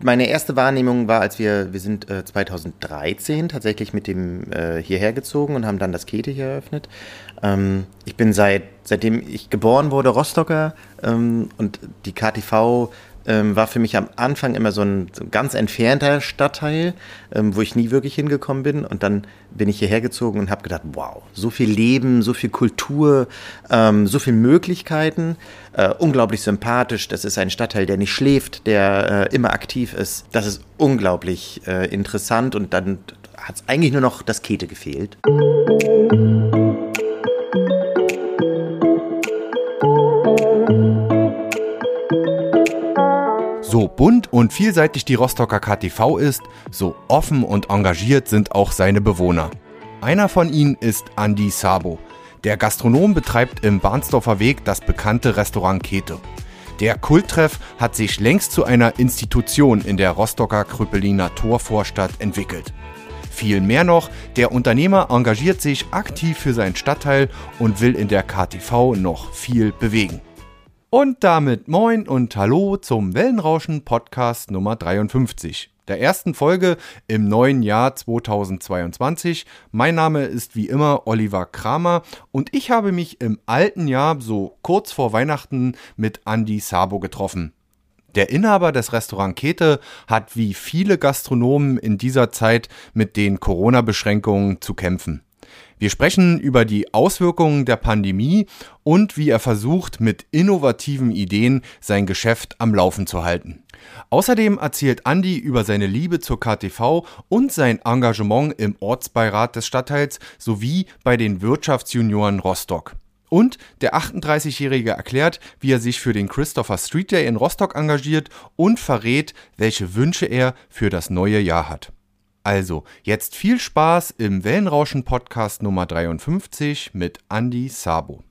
Meine erste Wahrnehmung war, als wir, wir sind äh, 2013 tatsächlich mit dem äh, hierher gezogen und haben dann das Kete hier eröffnet. Ähm, ich bin seit, seitdem ich geboren wurde Rostocker ähm, und die KTV ähm, war für mich am Anfang immer so ein, so ein ganz entfernter Stadtteil, ähm, wo ich nie wirklich hingekommen bin. Und dann bin ich hierher gezogen und habe gedacht, wow, so viel Leben, so viel Kultur, ähm, so viele Möglichkeiten, äh, unglaublich sympathisch. Das ist ein Stadtteil, der nicht schläft, der äh, immer aktiv ist. Das ist unglaublich äh, interessant und dann hat es eigentlich nur noch das Kete gefehlt. So bunt und vielseitig die Rostocker KTV ist, so offen und engagiert sind auch seine Bewohner. Einer von ihnen ist Andy Sabo. Der Gastronom betreibt im Barnsdorfer Weg das bekannte Restaurant Kete. Der Kulttreff hat sich längst zu einer Institution in der Rostocker Krüppeliner Torvorstadt entwickelt. Viel mehr noch, der Unternehmer engagiert sich aktiv für seinen Stadtteil und will in der KTV noch viel bewegen. Und damit moin und hallo zum Wellenrauschen Podcast Nummer 53, der ersten Folge im neuen Jahr 2022. Mein Name ist wie immer Oliver Kramer und ich habe mich im alten Jahr so kurz vor Weihnachten mit Andy Sabo getroffen. Der Inhaber des Restaurant Kete hat wie viele Gastronomen in dieser Zeit mit den Corona-Beschränkungen zu kämpfen. Wir sprechen über die Auswirkungen der Pandemie und wie er versucht, mit innovativen Ideen sein Geschäft am Laufen zu halten. Außerdem erzählt Andi über seine Liebe zur KTV und sein Engagement im Ortsbeirat des Stadtteils sowie bei den Wirtschaftsjunioren Rostock. Und der 38-Jährige erklärt, wie er sich für den Christopher Street Day in Rostock engagiert und verrät, welche Wünsche er für das neue Jahr hat. Also, jetzt viel Spaß im Wellenrauschen Podcast Nummer 53 mit Andy Sabo.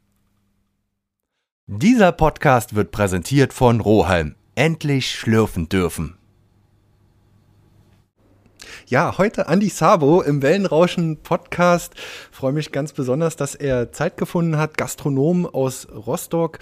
Dieser Podcast wird präsentiert von Rohalm. Endlich schlürfen dürfen. Ja, heute Andy Sabo im Wellenrauschen Podcast. Freue mich ganz besonders, dass er Zeit gefunden hat, Gastronom aus Rostock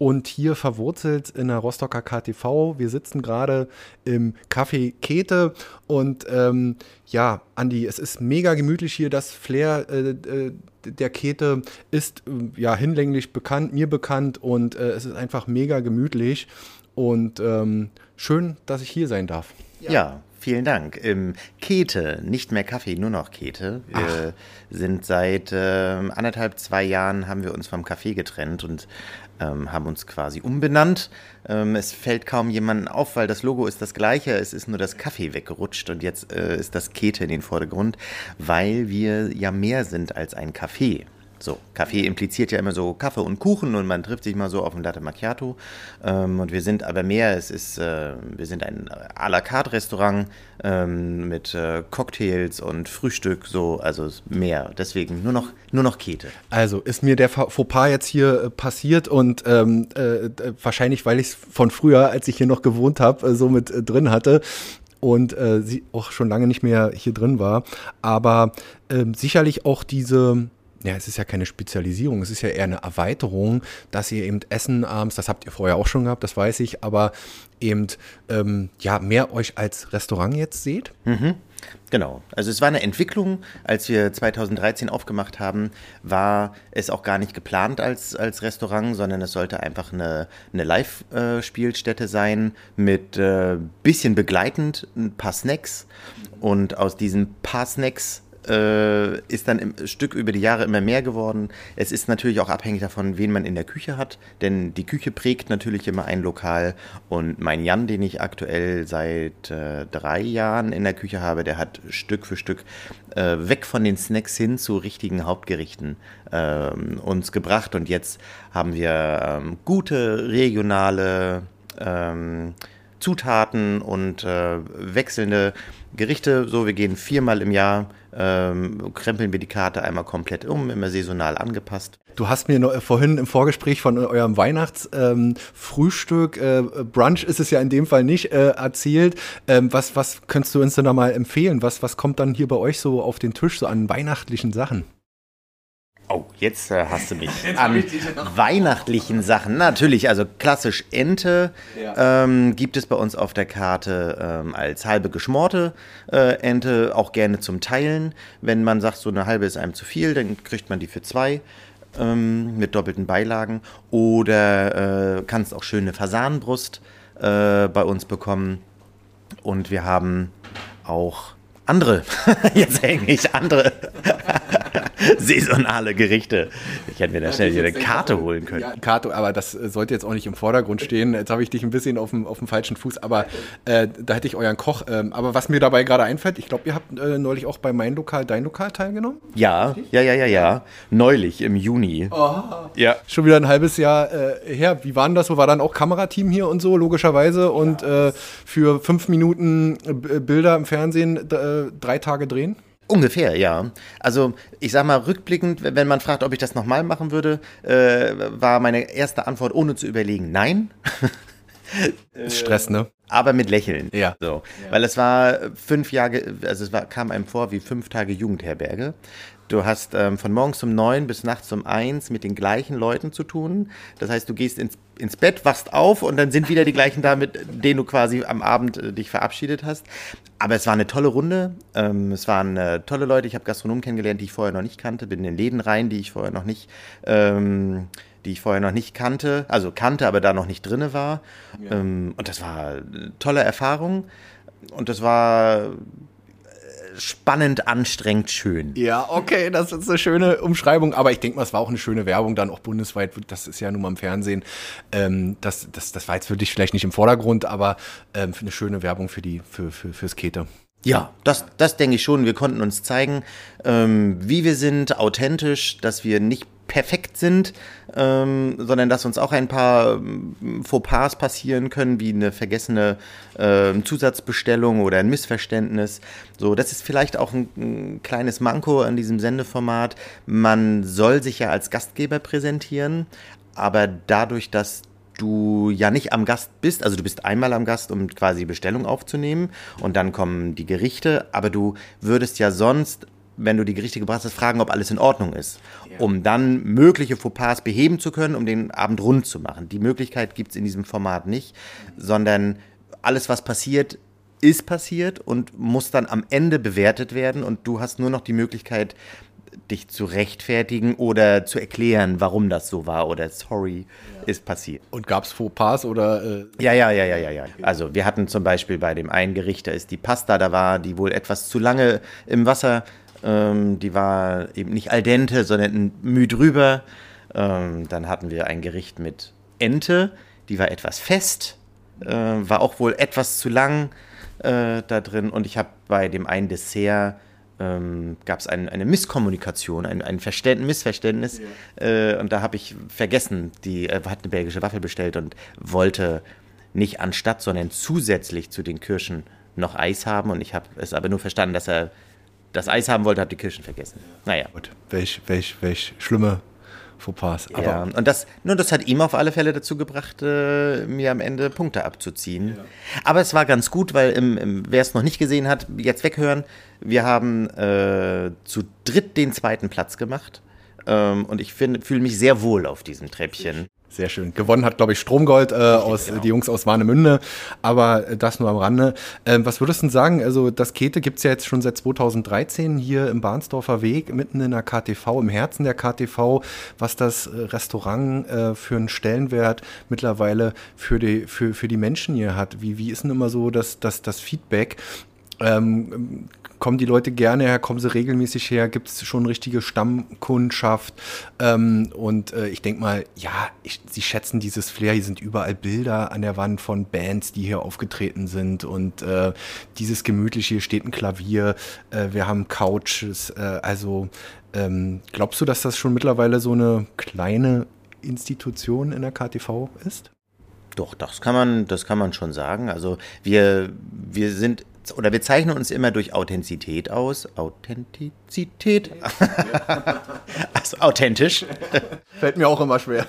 und hier verwurzelt in der Rostocker KTV. Wir sitzen gerade im Café Kete und ähm, ja, Andi, es ist mega gemütlich hier. Das Flair äh, äh, der Kete ist äh, ja hinlänglich bekannt, mir bekannt und äh, es ist einfach mega gemütlich und ähm, schön, dass ich hier sein darf. Ja, ja vielen Dank. Im Kete, nicht mehr Kaffee, nur noch Kete. Wir Ach. sind seit äh, anderthalb, zwei Jahren haben wir uns vom Kaffee getrennt und ähm, haben uns quasi umbenannt. Ähm, es fällt kaum jemandem auf, weil das Logo ist das gleiche, es ist nur das Kaffee weggerutscht und jetzt äh, ist das Kete in den Vordergrund, weil wir ja mehr sind als ein Kaffee. So, Kaffee impliziert ja immer so Kaffee und Kuchen und man trifft sich mal so auf ein Latte Macchiato. Ähm, und wir sind aber mehr, es ist, äh, wir sind ein à la carte Restaurant ähm, mit äh, Cocktails und Frühstück, so, also mehr. Deswegen nur noch, nur noch Kete. Also ist mir der Fauxpas jetzt hier äh, passiert und ähm, äh, wahrscheinlich, weil ich es von früher, als ich hier noch gewohnt habe, äh, so mit drin hatte und sie auch schon lange nicht mehr hier drin war. Aber ähm, sicherlich auch diese ja, es ist ja keine Spezialisierung, es ist ja eher eine Erweiterung, dass ihr eben Essen abends, das habt ihr vorher auch schon gehabt, das weiß ich, aber eben ähm, ja mehr euch als Restaurant jetzt seht. Mhm. Genau. Also es war eine Entwicklung. Als wir 2013 aufgemacht haben, war es auch gar nicht geplant als, als Restaurant, sondern es sollte einfach eine, eine Live-Spielstätte sein mit äh, bisschen begleitend ein paar Snacks. Und aus diesen paar Snacks äh, ist dann im Stück über die Jahre immer mehr geworden. Es ist natürlich auch abhängig davon, wen man in der Küche hat, denn die Küche prägt natürlich immer ein Lokal. Und mein Jan, den ich aktuell seit äh, drei Jahren in der Küche habe, der hat Stück für Stück äh, weg von den Snacks hin zu richtigen Hauptgerichten ähm, uns gebracht. Und jetzt haben wir ähm, gute regionale ähm, Zutaten und äh, wechselnde Gerichte. So, wir gehen viermal im Jahr, ähm, krempeln wir die Karte einmal komplett um, immer saisonal angepasst. Du hast mir noch, äh, vorhin im Vorgespräch von eurem Weihnachtsfrühstück, ähm, äh, Brunch ist es ja in dem Fall nicht, äh, erzählt. Ähm, was, was könntest du uns denn da mal empfehlen? Was, was kommt dann hier bei euch so auf den Tisch, so an weihnachtlichen Sachen? Oh, jetzt äh, hast du mich an weihnachtlichen Sachen. Natürlich, also klassisch Ente ja. ähm, gibt es bei uns auf der Karte ähm, als halbe geschmorte äh, Ente, auch gerne zum Teilen. Wenn man sagt, so eine halbe ist einem zu viel, dann kriegt man die für zwei ähm, mit doppelten Beilagen. Oder äh, kannst auch schöne Fasanenbrust äh, bei uns bekommen. Und wir haben auch andere, jetzt hänge ich andere saisonale Gerichte. Ich hätte mir da schnell hier eine Karte holen können. Ja, Karte, aber das äh, sollte jetzt auch nicht im Vordergrund stehen. Jetzt habe ich dich ein bisschen auf dem, auf dem falschen Fuß, aber äh, da hätte ich euren Koch. Ähm, aber was mir dabei gerade einfällt, ich glaube, ihr habt äh, neulich auch bei Mein Lokal, Dein Lokal teilgenommen? Ja, ja, ja, ja, ja. Neulich im Juni. Oh. Ja. Schon wieder ein halbes Jahr äh, her. Wie war denn das so? War dann auch Kamerateam hier und so, logischerweise. Und ja, äh, für fünf Minuten äh, Bilder im Fernsehen drei Tage drehen? Ungefähr, ja. Also ich sag mal, rückblickend, wenn man fragt, ob ich das nochmal machen würde, äh, war meine erste Antwort ohne zu überlegen, nein. Stress, ne? Aber mit Lächeln. Ja. So. Ja. Weil es war fünf Jahre, also es war, kam einem vor wie fünf Tage Jugendherberge. Du hast ähm, von morgens um neun bis nachts um eins mit den gleichen Leuten zu tun. Das heißt, du gehst ins, ins Bett, wachst auf und dann sind wieder die gleichen da, mit denen du quasi am Abend äh, dich verabschiedet hast. Aber es war eine tolle Runde. Ähm, es waren äh, tolle Leute. Ich habe Gastronomen kennengelernt, die ich vorher noch nicht kannte. Bin in den Läden rein, die ich vorher noch nicht, ähm, die ich vorher noch nicht kannte. Also kannte, aber da noch nicht drinne war. Ja. Ähm, und das war eine tolle Erfahrung. Und das war spannend, anstrengend, schön. Ja, okay, das ist eine schöne Umschreibung, aber ich denke mal, es war auch eine schöne Werbung dann auch bundesweit, das ist ja nun mal im Fernsehen. Ähm, das, das, das war jetzt für dich vielleicht nicht im Vordergrund, aber ähm, eine schöne Werbung für die, für, für, fürs Kete. Ja, das, das denke ich schon. Wir konnten uns zeigen, ähm, wie wir sind, authentisch, dass wir nicht perfekt sind, ähm, sondern dass uns auch ein paar ähm, Fauxpas passieren können, wie eine vergessene äh, Zusatzbestellung oder ein Missverständnis. So, das ist vielleicht auch ein, ein, kleines Manko an diesem Sendeformat. Man soll sich ja als Gastgeber präsentieren, aber dadurch, dass du ja nicht am Gast bist, also du bist einmal am Gast, um quasi Bestellung aufzunehmen und dann kommen die Gerichte, aber du würdest ja sonst wenn du die Gerichte gebracht hast, fragen, ob alles in Ordnung ist, ja. um dann mögliche Fauxpas beheben zu können, um den Abend rund zu machen. Die Möglichkeit gibt es in diesem Format nicht, sondern alles, was passiert, ist passiert und muss dann am Ende bewertet werden und du hast nur noch die Möglichkeit, dich zu rechtfertigen oder zu erklären, warum das so war oder sorry, ja. ist passiert. Und gab es Fauxpas oder? Äh ja, ja, ja, ja, ja, ja. Also wir hatten zum Beispiel bei dem einen Gericht, da ist die Pasta, da war die wohl etwas zu lange im Wasser ähm, die war eben nicht al dente, sondern Müh drüber. Ähm, dann hatten wir ein Gericht mit Ente, die war etwas fest, äh, war auch wohl etwas zu lang äh, da drin. Und ich habe bei dem einen Dessert ähm, gab es ein, eine Misskommunikation, ein, ein Missverständnis. Ja. Äh, und da habe ich vergessen, die äh, hat eine belgische Waffel bestellt und wollte nicht anstatt, sondern zusätzlich zu den Kirschen noch Eis haben. Und ich habe es aber nur verstanden, dass er das Eis haben wollte, habe die Kirschen vergessen. Naja. Gut, welch, welch, welch schlimme Fauxpas. Aber ja, und das, nur das hat ihm auf alle Fälle dazu gebracht, äh, mir am Ende Punkte abzuziehen. Ja. Aber es war ganz gut, weil im, im, wer es noch nicht gesehen hat, jetzt weghören. Wir haben äh, zu dritt den zweiten Platz gemacht. Ähm, und ich fühle mich sehr wohl auf diesem Treppchen. Sehr schön. Gewonnen hat, glaube ich, Stromgold äh, aus genau. die Jungs aus Warnemünde, aber äh, das nur am Rande. Ähm, was würdest du denn sagen? Also das Kete gibt es ja jetzt schon seit 2013 hier im Bahnsdorfer Weg, mitten in der KTV, im Herzen der KTV, was das äh, Restaurant äh, für einen Stellenwert mittlerweile für die, für, für die Menschen hier hat. Wie, wie ist denn immer so das, das, das Feedback? Ähm, kommen die Leute gerne her, kommen sie regelmäßig her, gibt es schon richtige Stammkundschaft. Ähm, und äh, ich denke mal, ja, ich, sie schätzen dieses Flair. Hier sind überall Bilder an der Wand von Bands, die hier aufgetreten sind. Und äh, dieses gemütliche, hier steht ein Klavier, äh, wir haben Couches. Äh, also ähm, glaubst du, dass das schon mittlerweile so eine kleine Institution in der KTV ist? Doch, das kann man, das kann man schon sagen. Also wir, wir sind oder wir zeichnen uns immer durch Authentizität aus. Authentizität? also authentisch. Fällt mir auch immer schwer.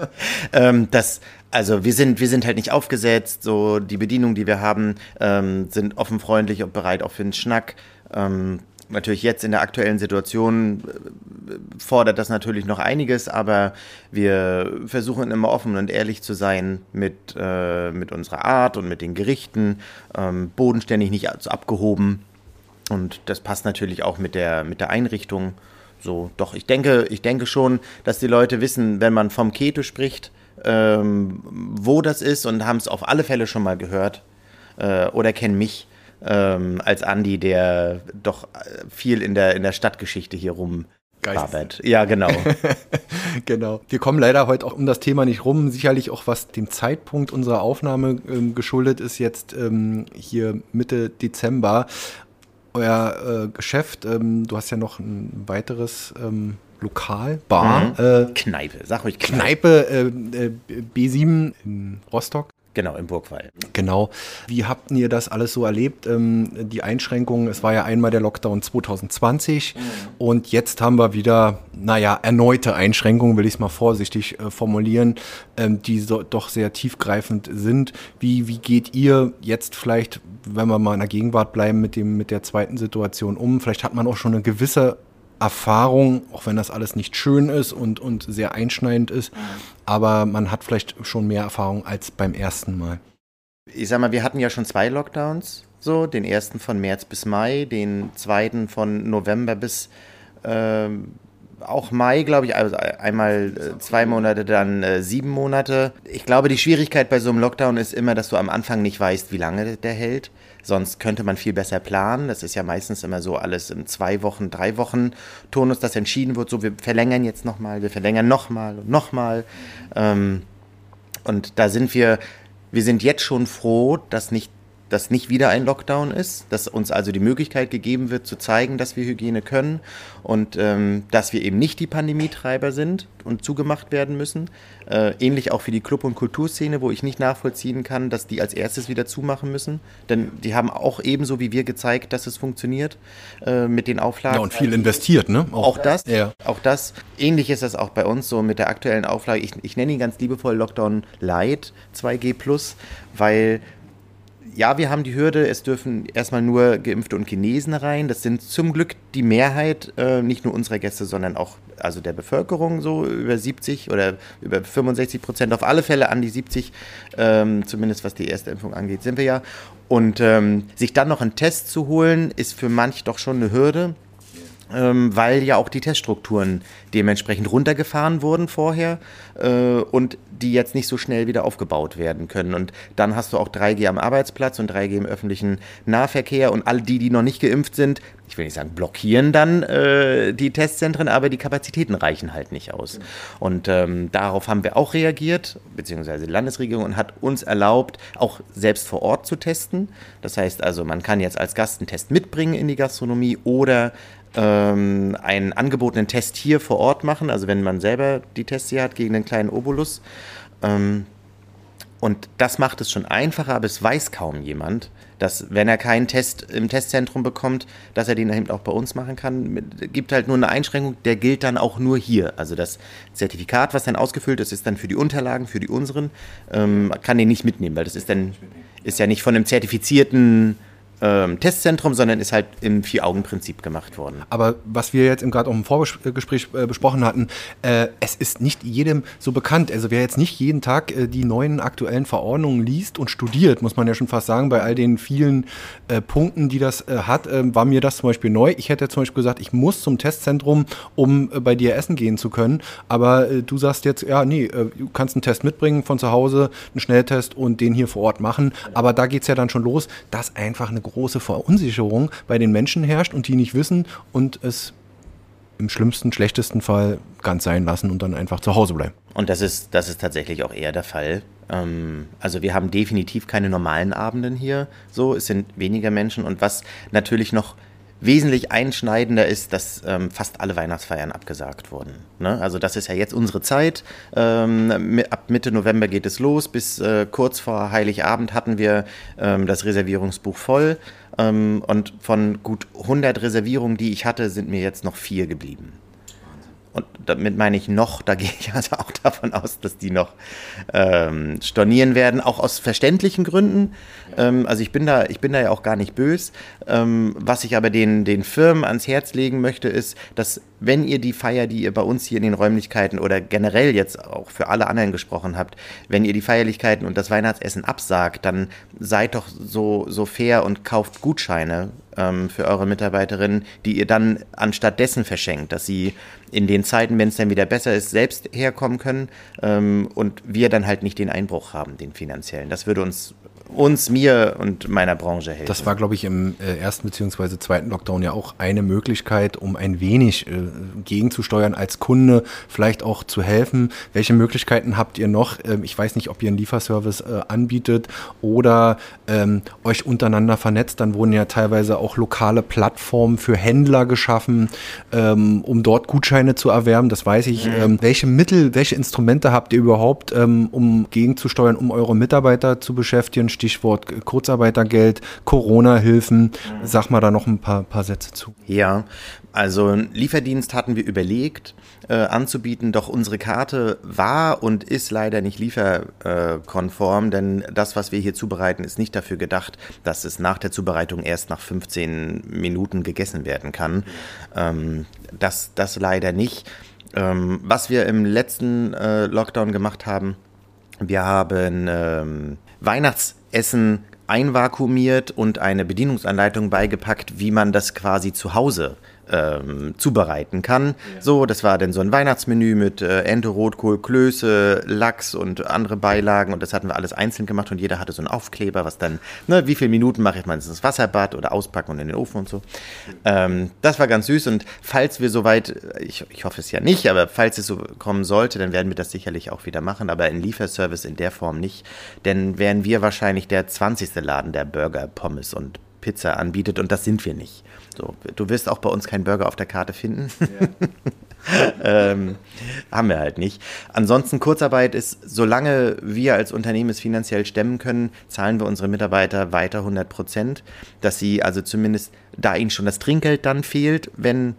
ähm, das, also wir sind, wir sind halt nicht aufgesetzt. So die Bedienung, die wir haben, ähm, sind offen, freundlich und bereit auch für einen Schnack. Ähm, natürlich jetzt in der aktuellen Situation äh, fordert das natürlich noch einiges, aber wir versuchen immer offen und ehrlich zu sein mit, äh, mit unserer Art und mit den Gerichten, ähm, bodenständig nicht abgehoben. Und das passt natürlich auch mit der, mit der Einrichtung. So, doch, ich denke, ich denke schon, dass die Leute wissen, wenn man vom Keto spricht, ähm, wo das ist und haben es auf alle Fälle schon mal gehört äh, oder kennen mich ähm, als Andi, der doch viel in der, in der Stadtgeschichte hier rum Arbeit. Ja, genau. genau. Wir kommen leider heute auch um das Thema nicht rum. Sicherlich auch was dem Zeitpunkt unserer Aufnahme ähm, geschuldet ist, jetzt ähm, hier Mitte Dezember. Euer äh, Geschäft, ähm, du hast ja noch ein weiteres ähm, Lokal, Bar. Mhm. Äh, Kneipe, sag ruhig Kneipe. Kneipe äh, äh B7 in Rostock. Genau, im Burgwall. Genau. Wie habt ihr das alles so erlebt? Ähm, die Einschränkungen, es war ja einmal der Lockdown 2020 mhm. und jetzt haben wir wieder, naja, erneute Einschränkungen, will ich es mal vorsichtig äh, formulieren, ähm, die so, doch sehr tiefgreifend sind. Wie, wie geht ihr jetzt vielleicht, wenn wir mal in der Gegenwart bleiben, mit, dem, mit der zweiten Situation um? Vielleicht hat man auch schon eine gewisse Erfahrung, auch wenn das alles nicht schön ist und, und sehr einschneidend ist, aber man hat vielleicht schon mehr Erfahrung als beim ersten Mal. Ich sag mal, wir hatten ja schon zwei Lockdowns, so, den ersten von März bis Mai, den zweiten von November bis ähm, auch Mai, glaube ich, also einmal äh, zwei Monate, dann äh, sieben Monate. Ich glaube, die Schwierigkeit bei so einem Lockdown ist immer, dass du am Anfang nicht weißt, wie lange der hält. Sonst könnte man viel besser planen. Das ist ja meistens immer so alles im zwei Wochen, drei Wochen Turnus, das entschieden wird. So, wir verlängern jetzt nochmal, wir verlängern nochmal und nochmal. Ähm, und da sind wir, wir sind jetzt schon froh, dass nicht dass nicht wieder ein Lockdown ist, dass uns also die Möglichkeit gegeben wird, zu zeigen, dass wir Hygiene können und ähm, dass wir eben nicht die Pandemietreiber sind und zugemacht werden müssen. Äh, ähnlich auch für die Club- und Kulturszene, wo ich nicht nachvollziehen kann, dass die als erstes wieder zumachen müssen. Denn die haben auch ebenso wie wir gezeigt, dass es funktioniert äh, mit den Auflagen. Ja, und viel investiert, ne? Auch, auch das. Ja. Auch das. Ähnlich ist das auch bei uns so mit der aktuellen Auflage. Ich, ich nenne ihn ganz liebevoll Lockdown Light 2G Plus, weil ja, wir haben die Hürde, es dürfen erstmal nur Geimpfte und Genesen rein. Das sind zum Glück die Mehrheit, äh, nicht nur unserer Gäste, sondern auch also der Bevölkerung, so über 70 oder über 65 Prozent, auf alle Fälle an die 70, ähm, zumindest was die erste Impfung angeht, sind wir ja. Und ähm, sich dann noch einen Test zu holen, ist für manch doch schon eine Hürde weil ja auch die Teststrukturen dementsprechend runtergefahren wurden vorher äh, und die jetzt nicht so schnell wieder aufgebaut werden können. Und dann hast du auch 3G am Arbeitsplatz und 3G im öffentlichen Nahverkehr und all die, die noch nicht geimpft sind, ich will nicht sagen blockieren dann äh, die Testzentren, aber die Kapazitäten reichen halt nicht aus. Und ähm, darauf haben wir auch reagiert, beziehungsweise die Landesregierung und hat uns erlaubt, auch selbst vor Ort zu testen. Das heißt also, man kann jetzt als Gast einen Test mitbringen in die Gastronomie oder ähm, einen angebotenen Test hier vor Ort machen, also wenn man selber die Tests hier hat gegen einen kleinen Obolus. Ähm, und das macht es schon einfacher, aber es weiß kaum jemand, dass wenn er keinen Test im Testzentrum bekommt, dass er den eben auch bei uns machen kann. Gibt halt nur eine Einschränkung, der gilt dann auch nur hier. Also das Zertifikat, was dann ausgefüllt ist, ist dann für die Unterlagen, für die unseren, ähm, kann den nicht mitnehmen, weil das ist dann ist ja nicht von einem zertifizierten ähm, Testzentrum, sondern ist halt im Vier-Augen-Prinzip gemacht worden. Aber was wir jetzt gerade auch im Vorgespräch äh, besprochen hatten, äh, es ist nicht jedem so bekannt. Also wer jetzt nicht jeden Tag äh, die neuen aktuellen Verordnungen liest und studiert, muss man ja schon fast sagen, bei all den vielen äh, Punkten, die das äh, hat, ähm, war mir das zum Beispiel neu. Ich hätte zum Beispiel gesagt, ich muss zum Testzentrum, um äh, bei dir essen gehen zu können. Aber du sagst jetzt, ja, nee, du kannst einen Test mitbringen von zu Hause, einen Schnelltest und den hier vor Ort machen. Aber da geht es ja dann schon los, dass einfach eine große Verunsicherung bei den Menschen herrscht und die nicht wissen und es im schlimmsten, schlechtesten Fall ganz sein lassen und dann einfach zu Hause bleiben. Und das ist, das ist tatsächlich auch eher der Fall. Ähm, also wir haben definitiv keine normalen Abenden hier. So, es sind weniger Menschen und was natürlich noch wesentlich einschneidender ist, dass ähm, fast alle Weihnachtsfeiern abgesagt wurden. Ne? Also das ist ja jetzt unsere Zeit. Ähm, ab Mitte November geht es los. Bis äh, kurz vor Heiligabend hatten wir ähm, das Reservierungsbuch voll. Ähm, und von gut 100 Reservierungen, die ich hatte, sind mir jetzt noch vier geblieben. Und damit meine ich noch, da gehe ich also auch davon aus, dass die noch ähm, stornieren werden, auch aus verständlichen Gründen. Ähm, also ich bin da, ich bin da ja auch gar nicht böse. Ähm, was ich aber den, den Firmen ans Herz legen möchte, ist, dass wenn ihr die Feier, die ihr bei uns hier in den Räumlichkeiten oder generell jetzt auch für alle anderen gesprochen habt, wenn ihr die Feierlichkeiten und das Weihnachtsessen absagt, dann seid doch so, so fair und kauft Gutscheine ähm, für eure Mitarbeiterinnen, die ihr dann anstatt dessen verschenkt, dass sie in den Zeiten, wenn es dann wieder besser ist, selbst herkommen können ähm, und wir dann halt nicht den Einbruch haben, den finanziellen. Das würde uns uns, mir und meiner Branche helfen. Das war, glaube ich, im äh, ersten bzw. zweiten Lockdown ja auch eine Möglichkeit, um ein wenig äh, gegenzusteuern als Kunde, vielleicht auch zu helfen. Welche Möglichkeiten habt ihr noch? Ähm, ich weiß nicht, ob ihr einen Lieferservice äh, anbietet oder ähm, euch untereinander vernetzt. Dann wurden ja teilweise auch lokale Plattformen für Händler geschaffen, ähm, um dort Gutscheine zu erwerben. Das weiß ich. Mhm. Ähm, welche Mittel, welche Instrumente habt ihr überhaupt, ähm, um gegenzusteuern, um eure Mitarbeiter zu beschäftigen? Stichwort Kurzarbeitergeld, Corona-Hilfen. Sag mal da noch ein paar, paar Sätze zu. Ja, also Lieferdienst hatten wir überlegt äh, anzubieten, doch unsere Karte war und ist leider nicht lieferkonform, denn das, was wir hier zubereiten, ist nicht dafür gedacht, dass es nach der Zubereitung erst nach 15 Minuten gegessen werden kann. Ähm, das, das leider nicht. Ähm, was wir im letzten äh, Lockdown gemacht haben, wir haben ähm, Weihnachtsessen einvakuumiert und eine Bedienungsanleitung beigepackt, wie man das quasi zu Hause ähm, zubereiten kann. Ja. So, das war dann so ein Weihnachtsmenü mit äh, Ente, Rotkohl, Klöße, Lachs und andere Beilagen und das hatten wir alles einzeln gemacht und jeder hatte so einen Aufkleber, was dann, ne, wie viele Minuten mache ich mal ins Wasserbad oder auspacken und in den Ofen und so. Ähm, das war ganz süß und falls wir soweit, ich, ich hoffe es ja nicht, aber falls es so kommen sollte, dann werden wir das sicherlich auch wieder machen, aber in Lieferservice in der Form nicht, denn wären wir wahrscheinlich der 20. Laden, der Burger, Pommes und Pizza anbietet und das sind wir nicht. So, du wirst auch bei uns keinen Burger auf der Karte finden. Ja. ähm, haben wir halt nicht. Ansonsten Kurzarbeit ist, solange wir als Unternehmen es finanziell stemmen können, zahlen wir unsere Mitarbeiter weiter 100 Prozent, dass sie also zumindest, da ihnen schon das Trinkgeld dann fehlt, wenn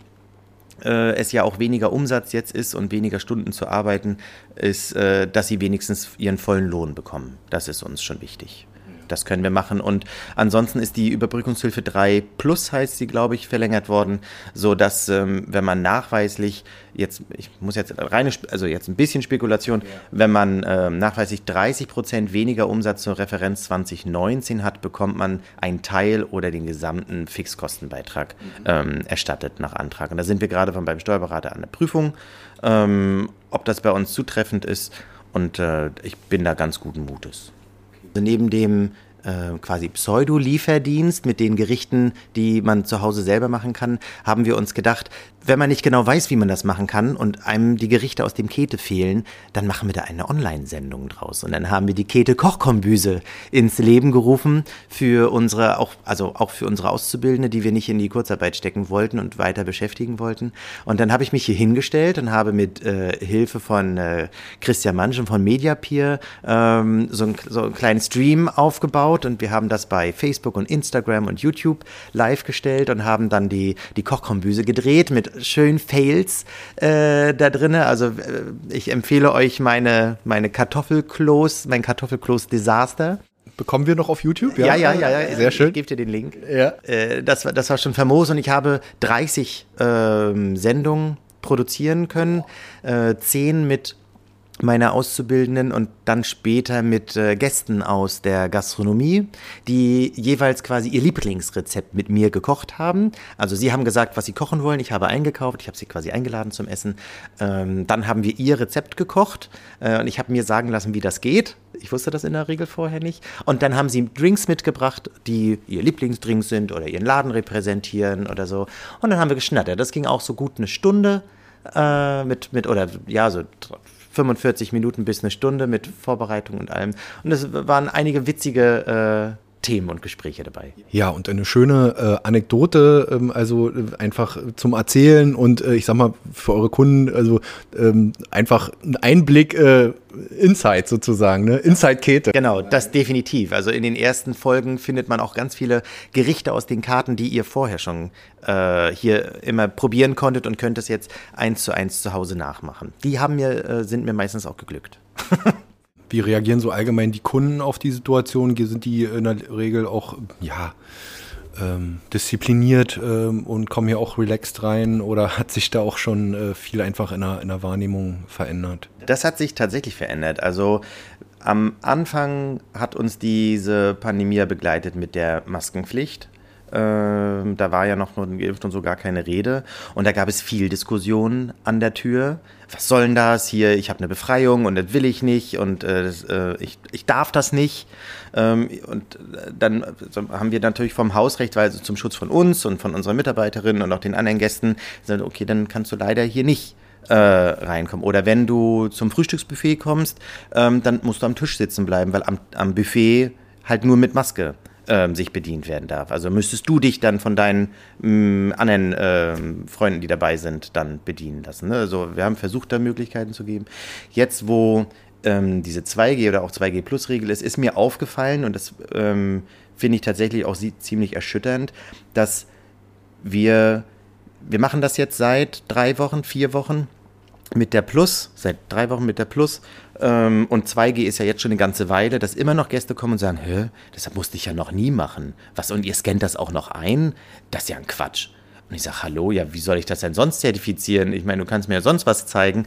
äh, es ja auch weniger Umsatz jetzt ist und weniger Stunden zu arbeiten, ist, äh, dass sie wenigstens ihren vollen Lohn bekommen. Das ist uns schon wichtig das können wir machen. Und ansonsten ist die Überbrückungshilfe 3 Plus, heißt sie, glaube ich, verlängert worden, so dass, ähm, wenn man nachweislich jetzt, ich muss jetzt reine, also jetzt ein bisschen Spekulation, ja. wenn man ähm, nachweislich 30 Prozent weniger Umsatz zur Referenz 2019 hat, bekommt man einen Teil oder den gesamten Fixkostenbeitrag mhm. ähm, erstattet nach Antrag. Und da sind wir gerade beim Steuerberater an der Prüfung, ähm, ob das bei uns zutreffend ist. Und äh, ich bin da ganz guten Mutes. Neben dem äh, quasi Pseudo-Lieferdienst mit den Gerichten, die man zu Hause selber machen kann, haben wir uns gedacht, wenn man nicht genau weiß, wie man das machen kann und einem die Gerichte aus dem Kete fehlen, dann machen wir da eine Online-Sendung draus. Und dann haben wir die Kete Kochkombüse ins Leben gerufen für unsere, auch, also auch für unsere Auszubildende, die wir nicht in die Kurzarbeit stecken wollten und weiter beschäftigen wollten. Und dann habe ich mich hier hingestellt und habe mit äh, Hilfe von äh, Christian Manschen von Mediapeer ähm, so, ein, so einen kleinen Stream aufgebaut und wir haben das bei Facebook und Instagram und YouTube live gestellt und haben dann die, die Kochkombüse gedreht mit schönen Fails äh, da drin. Also äh, ich empfehle euch meine, meine Kartoffelkloß, mein Kartoffelkloß-Desaster. Bekommen wir noch auf YouTube? Ja, ja, ja, ja. ja. Sehr schön. Ich gebe dir den Link. Ja. Äh, das, war, das war schon famos und ich habe 30 ähm, Sendungen produzieren können. Äh, 10 mit meiner Auszubildenden und dann später mit äh, Gästen aus der Gastronomie, die jeweils quasi ihr Lieblingsrezept mit mir gekocht haben. Also sie haben gesagt, was sie kochen wollen. Ich habe eingekauft, ich habe sie quasi eingeladen zum Essen. Ähm, dann haben wir ihr Rezept gekocht äh, und ich habe mir sagen lassen, wie das geht. Ich wusste das in der Regel vorher nicht. Und dann haben sie Drinks mitgebracht, die ihr Lieblingsdrinks sind oder ihren Laden repräsentieren oder so. Und dann haben wir geschnattert. Das ging auch so gut eine Stunde äh, mit, mit, oder ja, so 45 Minuten bis eine Stunde mit Vorbereitung und allem. Und es waren einige witzige, Themen und Gespräche dabei. Ja, und eine schöne äh, Anekdote, ähm, also äh, einfach zum Erzählen und äh, ich sag mal für eure Kunden, also ähm, einfach ein Einblick äh, Insight sozusagen, ne? Inside-Kete. Genau, das definitiv. Also in den ersten Folgen findet man auch ganz viele Gerichte aus den Karten, die ihr vorher schon äh, hier immer probieren konntet und könnt es jetzt eins zu eins zu Hause nachmachen. Die haben mir, äh, sind mir meistens auch geglückt. Wie reagieren so allgemein die Kunden auf die Situation? Sind die in der Regel auch, ja, ähm, diszipliniert ähm, und kommen hier auch relaxed rein oder hat sich da auch schon äh, viel einfach in der, in der Wahrnehmung verändert? Das hat sich tatsächlich verändert. Also am Anfang hat uns diese Pandemie begleitet mit der Maskenpflicht. Ähm, da war ja noch nur geimpft und so gar keine Rede. Und da gab es viel Diskussion an der Tür. Was soll denn das hier? Ich habe eine Befreiung und das will ich nicht und äh, das, äh, ich, ich darf das nicht. Ähm, und dann haben wir natürlich vom Hausrecht, weil also zum Schutz von uns und von unseren Mitarbeiterinnen und auch den anderen Gästen, gesagt, okay, dann kannst du leider hier nicht äh, reinkommen. Oder wenn du zum Frühstücksbuffet kommst, ähm, dann musst du am Tisch sitzen bleiben, weil am, am Buffet halt nur mit Maske ähm, sich bedient werden darf. Also müsstest du dich dann von deinen mh, anderen ähm, Freunden, die dabei sind, dann bedienen lassen. Ne? Also wir haben versucht, da Möglichkeiten zu geben. Jetzt, wo ähm, diese 2G oder auch 2G-Plus-Regel ist, ist mir aufgefallen und das ähm, finde ich tatsächlich auch ziemlich erschütternd, dass wir, wir machen das jetzt seit drei Wochen, vier Wochen mit der Plus, seit drei Wochen mit der Plus ähm, und 2G ist ja jetzt schon eine ganze Weile, dass immer noch Gäste kommen und sagen, hä, das musste ich ja noch nie machen. Was, und ihr scannt das auch noch ein? Das ist ja ein Quatsch. Und ich sage, hallo, ja, wie soll ich das denn sonst zertifizieren? Ich meine, du kannst mir ja sonst was zeigen.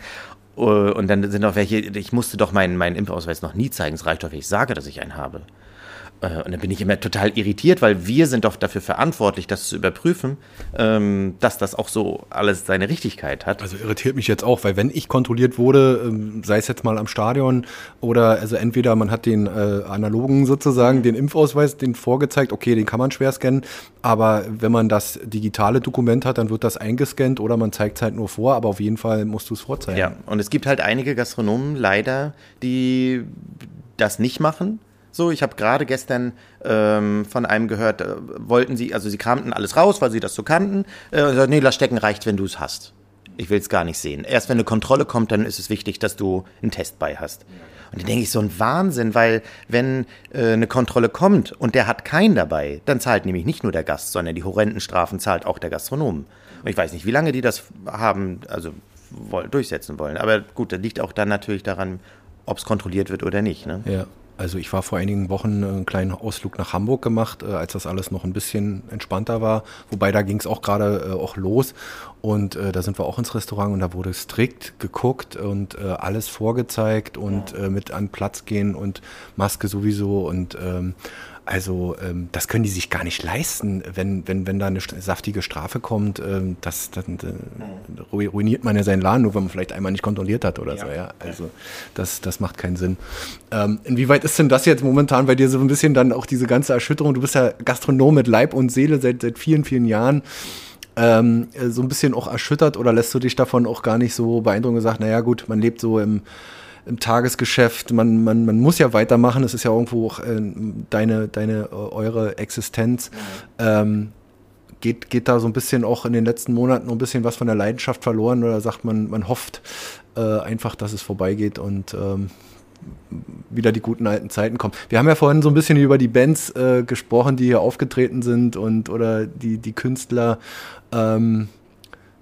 Äh, und dann sind auch welche, ich musste doch meinen, meinen Impfausweis noch nie zeigen. Es reicht doch, wenn ich sage, dass ich einen habe. Äh, und dann bin ich immer total irritiert, weil wir sind doch dafür verantwortlich, das zu überprüfen, ähm, dass das auch so alles seine Richtigkeit hat. Also irritiert mich jetzt auch, weil wenn ich kontrolliert wurde, ähm, sei es jetzt mal am Stadion oder also entweder man hat den äh, analogen sozusagen, den Impfausweis, den vorgezeigt, okay, den kann man schwer scannen, aber wenn man das digitale Dokument hat, dann wird das eingescannt oder man zeigt es halt nur vor, aber auf jeden Fall musst du es vorzeigen. Ja, und es gibt halt einige Gastronomen leider, die das nicht machen so, ich habe gerade gestern ähm, von einem gehört, äh, wollten sie, also sie kramten alles raus, weil sie das so kannten. Äh, gesagt, nee, lass stecken reicht, wenn du es hast. Ich will es gar nicht sehen. Erst wenn eine Kontrolle kommt, dann ist es wichtig, dass du einen Test bei hast. Und dann denke ich, so ein Wahnsinn, weil wenn äh, eine Kontrolle kommt und der hat keinen dabei, dann zahlt nämlich nicht nur der Gast, sondern die horrenden Strafen zahlt auch der Gastronom. Und ich weiß nicht, wie lange die das haben, also wollen, durchsetzen wollen. Aber gut, das liegt auch dann natürlich daran, ob es kontrolliert wird oder nicht. Ne? Ja. Also ich war vor einigen Wochen einen kleinen Ausflug nach Hamburg gemacht, äh, als das alles noch ein bisschen entspannter war. Wobei da ging es auch gerade äh, auch los. Und äh, da sind wir auch ins Restaurant und da wurde strikt geguckt und äh, alles vorgezeigt und äh, mit an Platz gehen und Maske sowieso und ähm, also ähm, das können die sich gar nicht leisten, wenn, wenn, wenn da eine saftige Strafe kommt. Ähm, das, das äh, ruiniert man ja seinen Laden, nur wenn man vielleicht einmal nicht kontrolliert hat oder ja. so. Ja, also das, das macht keinen Sinn. Ähm, inwieweit ist denn das jetzt momentan bei dir so ein bisschen dann auch diese ganze Erschütterung? Du bist ja Gastronom mit Leib und Seele seit, seit vielen, vielen Jahren. Ähm, so ein bisschen auch erschüttert oder lässt du dich davon auch gar nicht so beeindrucken und sagst, naja gut, man lebt so im im Tagesgeschäft, man, man, man muss ja weitermachen, es ist ja irgendwo auch äh, deine, deine, eure Existenz. Ähm, geht, geht da so ein bisschen auch in den letzten Monaten ein bisschen was von der Leidenschaft verloren oder sagt man, man hofft äh, einfach, dass es vorbeigeht und ähm, wieder die guten alten Zeiten kommen. Wir haben ja vorhin so ein bisschen über die Bands äh, gesprochen, die hier aufgetreten sind und oder die, die Künstler. Ähm,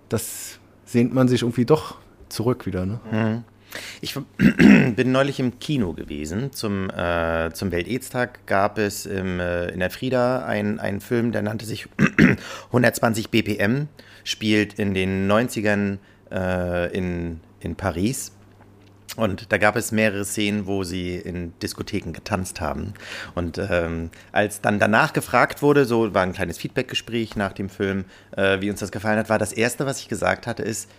das sehnt man sich irgendwie doch zurück wieder. Ne? Mhm. Ich bin neulich im Kino gewesen. Zum, äh, zum Welt-Aids-Tag gab es im, äh, in der Frieda einen Film, der nannte sich 120 BPM, spielt in den 90ern äh, in, in Paris. Und da gab es mehrere Szenen, wo sie in Diskotheken getanzt haben. Und ähm, als dann danach gefragt wurde, so war ein kleines Feedbackgespräch nach dem Film, äh, wie uns das gefallen hat, war das Erste, was ich gesagt hatte, ist,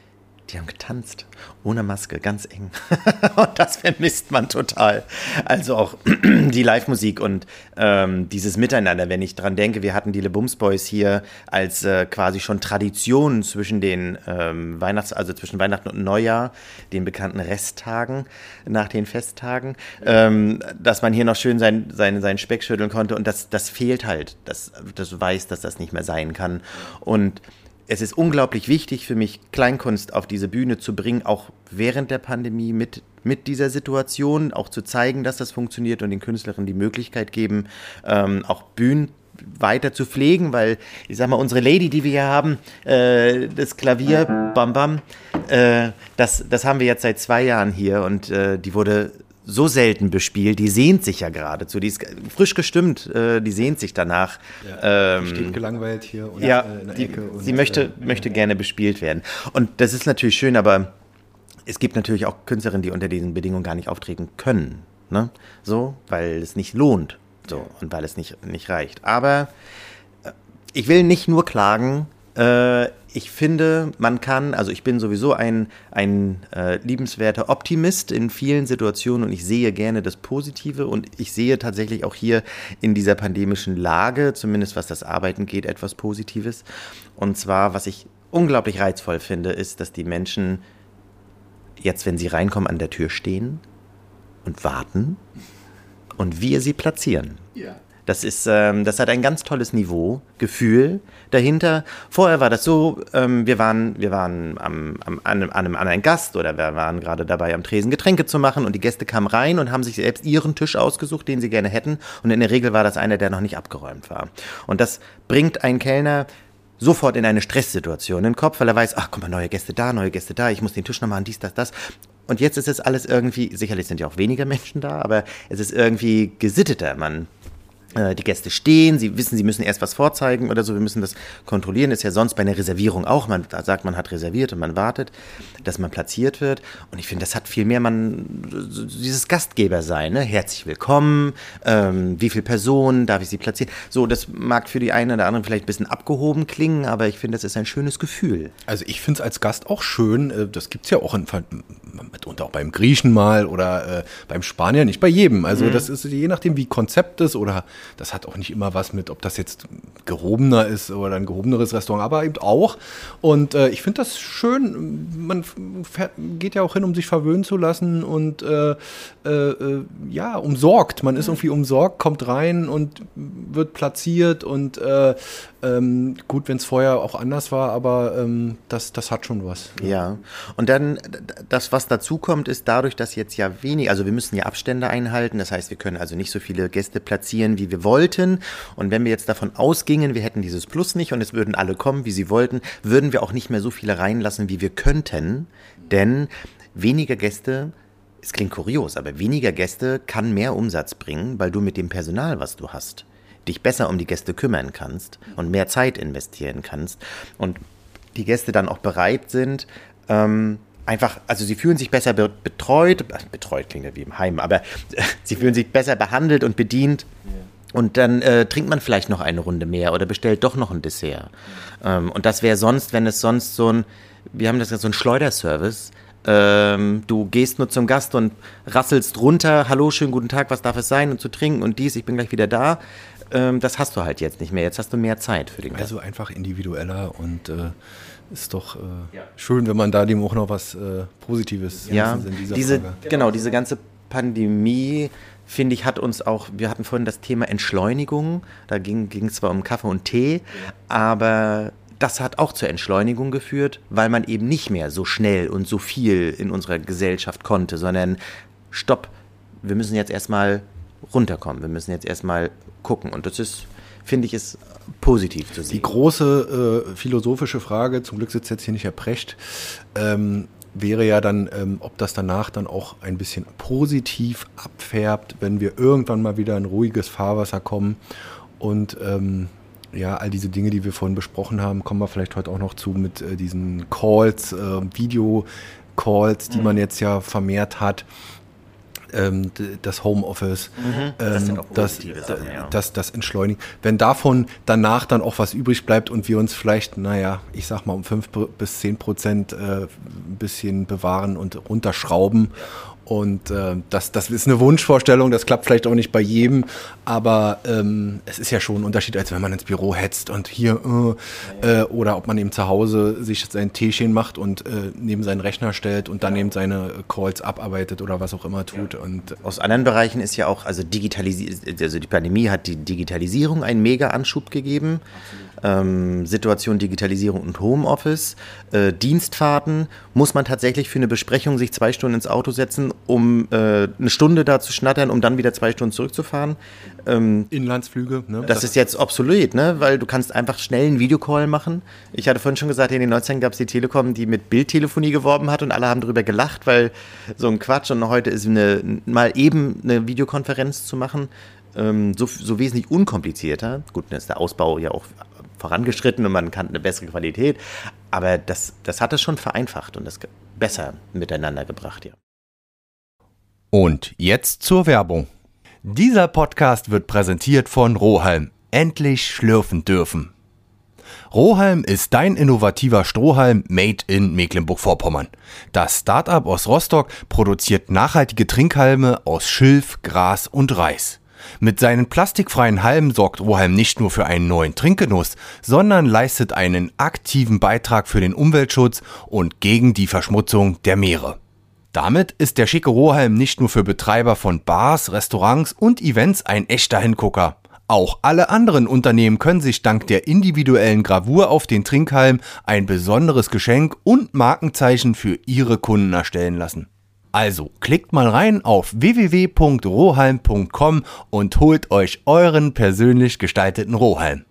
die haben getanzt, ohne Maske, ganz eng. und das vermisst man total. Also auch die Live-Musik und ähm, dieses Miteinander, wenn ich dran denke, wir hatten die Le Bums Boys hier als äh, quasi schon Tradition zwischen den ähm, Weihnachts-, also zwischen Weihnachten und Neujahr, den bekannten Resttagen nach den Festtagen, ähm, dass man hier noch schön sein, sein, seinen Speck schütteln konnte und das, das fehlt halt. Das, das weiß, dass das nicht mehr sein kann. Und es ist unglaublich wichtig für mich, Kleinkunst auf diese Bühne zu bringen, auch während der Pandemie mit, mit dieser Situation, auch zu zeigen, dass das funktioniert und den Künstlerinnen die Möglichkeit geben, ähm, auch Bühnen weiter zu pflegen, weil ich sag mal, unsere Lady, die wir hier haben, äh, das Klavier, Bam Bam, äh, das, das haben wir jetzt seit zwei Jahren hier und äh, die wurde so selten bespielt, die sehnt sich ja geradezu. Die ist frisch gestimmt, äh, die sehnt sich danach. Ja, ähm, steht gelangweilt hier und ja, äh, in der die, Ecke. Und, sie möchte, äh, möchte gerne bespielt werden. Und das ist natürlich schön, aber es gibt natürlich auch Künstlerinnen, die unter diesen Bedingungen gar nicht auftreten können. Ne? So, weil es nicht lohnt. So, und weil es nicht, nicht reicht. Aber äh, ich will nicht nur klagen, äh, ich finde, man kann, also ich bin sowieso ein, ein äh, liebenswerter Optimist in vielen Situationen und ich sehe gerne das Positive und ich sehe tatsächlich auch hier in dieser pandemischen Lage, zumindest was das Arbeiten geht, etwas Positives. Und zwar, was ich unglaublich reizvoll finde, ist, dass die Menschen jetzt, wenn sie reinkommen, an der Tür stehen und warten und wir sie platzieren. Ja. Das ist, ähm, das hat ein ganz tolles Niveau, Gefühl dahinter. Vorher war das so, ähm, wir waren, wir waren am, am, an, einem, an einem Gast oder wir waren gerade dabei, am Tresen Getränke zu machen und die Gäste kamen rein und haben sich selbst ihren Tisch ausgesucht, den sie gerne hätten. Und in der Regel war das einer, der noch nicht abgeräumt war. Und das bringt einen Kellner sofort in eine Stresssituation in den Kopf, weil er weiß, ach, guck mal, neue Gäste da, neue Gäste da, ich muss den Tisch noch machen, dies, das, das. Und jetzt ist es alles irgendwie, sicherlich sind ja auch weniger Menschen da, aber es ist irgendwie gesitteter. Man die Gäste stehen, sie wissen, sie müssen erst was vorzeigen oder so, wir müssen das kontrollieren. Ist ja sonst bei einer Reservierung auch. Man sagt, man hat reserviert und man wartet, dass man platziert wird. Und ich finde, das hat viel mehr man, dieses Gastgeber sein, ne? Herzlich willkommen, ähm, wie viele Personen, darf ich sie platzieren? So, das mag für die einen oder anderen vielleicht ein bisschen abgehoben klingen, aber ich finde, das ist ein schönes Gefühl. Also ich finde es als Gast auch schön, äh, das gibt es ja auch in, mitunter auch beim Griechen mal oder äh, beim Spanier, nicht bei jedem. Also mhm. das ist je nachdem, wie Konzept ist oder das hat auch nicht immer was mit, ob das jetzt gehobener ist oder ein gehobeneres Restaurant, aber eben auch. Und äh, ich finde das schön. Man fährt, geht ja auch hin, um sich verwöhnen zu lassen und äh, äh, äh ja, umsorgt. Man ist irgendwie umsorgt, kommt rein und wird platziert und äh, ähm, gut, wenn es vorher auch anders war, aber ähm, das, das hat schon was. Ja, und dann das, was dazu kommt, ist dadurch, dass jetzt ja wenig, also wir müssen ja Abstände einhalten, das heißt, wir können also nicht so viele Gäste platzieren, wie wir wollten. Und wenn wir jetzt davon ausgingen, wir hätten dieses Plus nicht und es würden alle kommen, wie sie wollten, würden wir auch nicht mehr so viele reinlassen, wie wir könnten, denn weniger Gäste es klingt kurios, aber weniger Gäste kann mehr Umsatz bringen, weil du mit dem Personal, was du hast, dich besser um die Gäste kümmern kannst und mehr Zeit investieren kannst und die Gäste dann auch bereit sind, ähm, einfach, also sie fühlen sich besser betreut, betreut klingt ja wie im Heim, aber sie fühlen sich besser behandelt und bedient. Und dann äh, trinkt man vielleicht noch eine Runde mehr oder bestellt doch noch ein Dessert. Ähm, und das wäre sonst, wenn es sonst so ein, wir haben das ja so ein Schleuderservice. Ähm, du gehst nur zum Gast und rasselst runter, hallo, schönen guten Tag, was darf es sein und zu trinken und dies, ich bin gleich wieder da ähm, das hast du halt jetzt nicht mehr. Jetzt hast du mehr Zeit für den Gast. Also einfach individueller und äh, ist doch äh, ja. schön, wenn man da dem auch noch was äh, Positives ja, diese, Frage. genau, diese ganze Pandemie finde ich, hat uns auch, wir hatten vorhin das Thema Entschleunigung, da ging es zwar um Kaffee und Tee, aber das hat auch zur Entschleunigung geführt, weil man eben nicht mehr so schnell und so viel in unserer Gesellschaft konnte, sondern stopp, wir müssen jetzt erstmal runterkommen, wir müssen jetzt erstmal gucken. Und das ist, finde ich, ist positiv zu sehen. Die große äh, philosophische Frage, zum Glück sitzt jetzt hier nicht Herr Precht, ähm, wäre ja dann, ähm, ob das danach dann auch ein bisschen positiv abfärbt, wenn wir irgendwann mal wieder in ruhiges Fahrwasser kommen und ähm, ja, all diese Dinge, die wir vorhin besprochen haben, kommen wir vielleicht heute auch noch zu mit äh, diesen Calls, äh, Video-Calls, die mhm. man jetzt ja vermehrt hat ähm, das Homeoffice, mhm, das, ähm, das, Sachen, ja. das, das Entschleunigen. Wenn davon danach dann auch was übrig bleibt und wir uns vielleicht, naja, ich sag mal um fünf bis zehn Prozent äh, ein bisschen bewahren und runterschrauben ja und äh, das, das ist eine Wunschvorstellung, das klappt vielleicht auch nicht bei jedem, aber ähm, es ist ja schon ein Unterschied, als wenn man ins Büro hetzt und hier äh, äh, oder ob man eben zu Hause sich sein Teechen macht und äh, neben seinen Rechner stellt und dann eben seine Calls abarbeitet oder was auch immer tut. Und Aus anderen Bereichen ist ja auch, also Digitalisi also die Pandemie hat die Digitalisierung einen mega Anschub gegeben. Absolut ähm, Situation Digitalisierung und Homeoffice, äh, Dienstfahrten, muss man tatsächlich für eine Besprechung sich zwei Stunden ins Auto setzen, um äh, eine Stunde da zu schnattern, um dann wieder zwei Stunden zurückzufahren. Ähm, Inlandsflüge, ne? Das, das ist jetzt obsolet, ne? weil du kannst einfach schnell einen Videocall machen. Ich hatte vorhin schon gesagt, in den 90ern gab es die Telekom, die mit Bildtelefonie geworben hat und alle haben darüber gelacht, weil so ein Quatsch und heute ist eine, mal eben eine Videokonferenz zu machen, ähm, so, so wesentlich unkomplizierter. Gut, dann ist der Ausbau ja auch vorangeschritten und man kann eine bessere Qualität. Aber das, das hat es schon vereinfacht und das besser miteinander gebracht, ja. Und jetzt zur Werbung. Dieser Podcast wird präsentiert von Rohalm. Endlich schlürfen dürfen. Rohalm ist dein innovativer Strohhalm made in Mecklenburg-Vorpommern. Das Startup aus Rostock produziert nachhaltige Trinkhalme aus Schilf, Gras und Reis. Mit seinen plastikfreien Halmen sorgt Roheim nicht nur für einen neuen Trinkgenuss, sondern leistet einen aktiven Beitrag für den Umweltschutz und gegen die Verschmutzung der Meere. Damit ist der schicke Roheim nicht nur für Betreiber von Bars, Restaurants und Events ein echter Hingucker. Auch alle anderen Unternehmen können sich dank der individuellen Gravur auf den Trinkhalm ein besonderes Geschenk und Markenzeichen für ihre Kunden erstellen lassen. Also klickt mal rein auf www.rohalm.com und holt euch euren persönlich gestalteten Rohalm.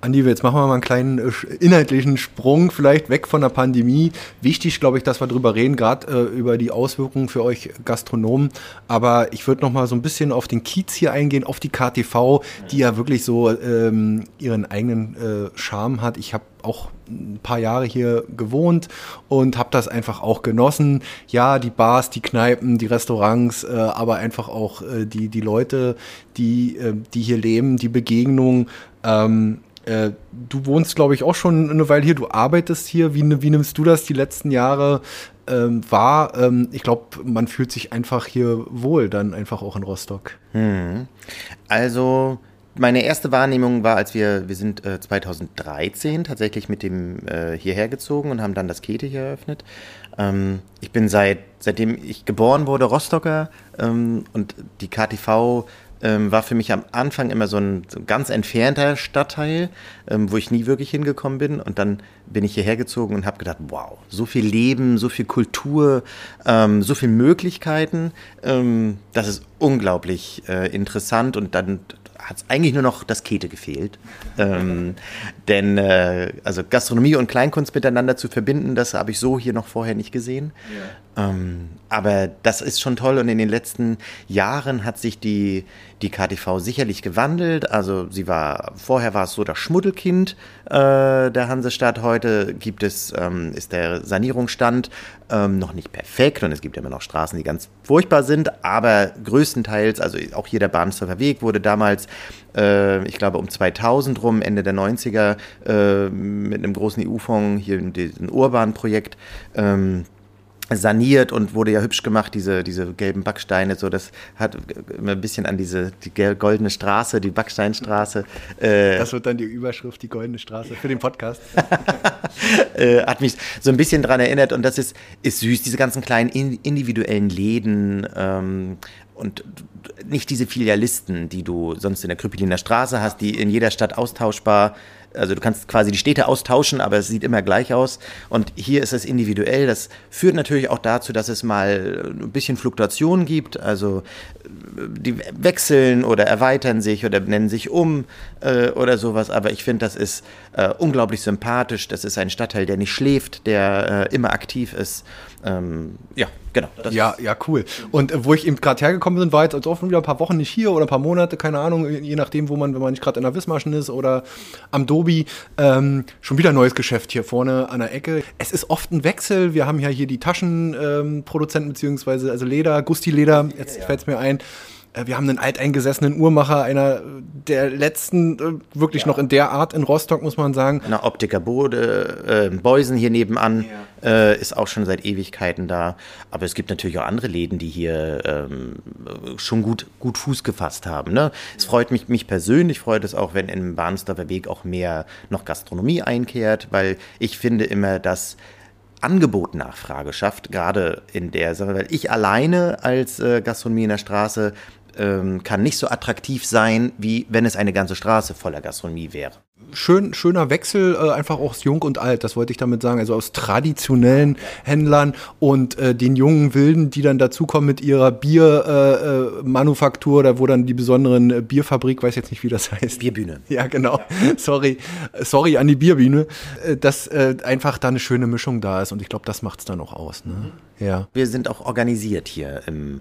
Andi, jetzt machen wir mal einen kleinen äh, inhaltlichen Sprung, vielleicht weg von der Pandemie. Wichtig, glaube ich, dass wir darüber reden, gerade äh, über die Auswirkungen für euch Gastronomen. Aber ich würde noch mal so ein bisschen auf den Kiez hier eingehen, auf die KTV, die ja wirklich so ähm, ihren eigenen äh, Charme hat. Ich habe auch ein paar Jahre hier gewohnt und habe das einfach auch genossen. Ja, die Bars, die Kneipen, die Restaurants, äh, aber einfach auch äh, die, die Leute, die, äh, die hier leben, die Begegnung. Ähm, äh, du wohnst, glaube ich, auch schon eine Weile hier. Du arbeitest hier. Wie, wie nimmst du das die letzten Jahre ähm, wahr? Ähm, ich glaube, man fühlt sich einfach hier wohl, dann einfach auch in Rostock. Hm. Also meine erste Wahrnehmung war, als wir, wir sind äh, 2013 tatsächlich mit dem äh, hierher gezogen und haben dann das Kete hier eröffnet. Ähm, ich bin seit, seitdem ich geboren wurde Rostocker ähm, und die KTV ähm, war für mich am Anfang immer so ein, ganz entfernter Stadtteil, ähm, wo ich nie wirklich hingekommen bin. Und dann bin ich hierher gezogen und habe gedacht, wow, so viel Leben, so viel Kultur, ähm, so viele Möglichkeiten. Ähm, das ist unglaublich äh, interessant. Und dann hat es eigentlich nur noch das Kete gefehlt. Ähm, denn äh, also Gastronomie und Kleinkunst miteinander zu verbinden, das habe ich so hier noch vorher nicht gesehen. Ja. Ähm, aber das ist schon toll und in den letzten Jahren hat sich die, die KTV sicherlich gewandelt. Also sie war, vorher war es so das Schmuddelkind äh, der Hansestadt. Heute gibt es, ähm, ist der Sanierungsstand ähm, noch nicht perfekt und es gibt immer noch Straßen, die ganz furchtbar sind, aber größtenteils, also auch hier der Bahnsdorfer Weg wurde damals, äh, ich glaube um 2000 rum, Ende der 90er, äh, mit einem großen EU-Fonds, hier diesem Urban-Projekt, ähm, saniert und wurde ja hübsch gemacht, diese, diese gelben Backsteine. So, das hat immer ein bisschen an diese die goldene Straße, die Backsteinstraße. Äh, das wird dann die Überschrift, die goldene Straße für den Podcast. äh, hat mich so ein bisschen daran erinnert und das ist, ist süß, diese ganzen kleinen individuellen Läden. Ähm, und nicht diese Filialisten, die du sonst in der Krüppeliner Straße hast, die in jeder Stadt austauschbar also du kannst quasi die Städte austauschen, aber es sieht immer gleich aus. Und hier ist es individuell. Das führt natürlich auch dazu, dass es mal ein bisschen Fluktuation gibt. Also die wechseln oder erweitern sich oder nennen sich um äh, oder sowas. Aber ich finde, das ist äh, unglaublich sympathisch. Das ist ein Stadtteil, der nicht schläft, der äh, immer aktiv ist. Ähm, ja, Genau. ja, ja, cool. Und äh, wo ich eben gerade hergekommen bin, war jetzt also offen wieder ein paar Wochen nicht hier oder ein paar Monate, keine Ahnung, je nachdem, wo man, wenn man nicht gerade in der Wismaschen ist oder am Dobi. Ähm, schon wieder ein neues Geschäft hier vorne an der Ecke. Es ist oft ein Wechsel. Wir haben ja hier die Taschenproduzenten, ähm, beziehungsweise also Leder, Gusti-Leder, jetzt ja. fällt es mir ein. Äh, wir haben einen alteingesessenen Uhrmacher, einer der letzten, äh, wirklich ja. noch in der Art in Rostock, muss man sagen. Eine Optiker Bode, äh, Beusen hier nebenan ja. äh, ist auch schon seit Ewigkeiten da. Aber es gibt natürlich auch andere Läden, die hier ähm, schon gut, gut Fuß gefasst haben. Ne? Es freut mich, mich persönlich freut es auch, wenn im Bahnsdorfer Weg auch mehr noch Gastronomie einkehrt, weil ich finde immer, dass Angebot-Nachfrage schafft, gerade in der Sache, weil ich alleine als äh, Gastronomie in der Straße ähm, kann nicht so attraktiv sein, wie wenn es eine ganze Straße voller Gastronomie wäre. Schön, schöner Wechsel, äh, einfach aus Jung und Alt, das wollte ich damit sagen. Also aus traditionellen Händlern und äh, den jungen Wilden, die dann dazukommen mit ihrer Biermanufaktur, äh, äh oder wo dann die besonderen äh, Bierfabrik, weiß jetzt nicht, wie das heißt. Bierbühne. Ja, genau. Ja. Sorry. Sorry an die Bierbühne. Äh, dass einfach da eine schöne Mischung da ist und ich glaube, das macht es dann auch aus. Ne? Mhm. Ja. Wir sind auch organisiert hier im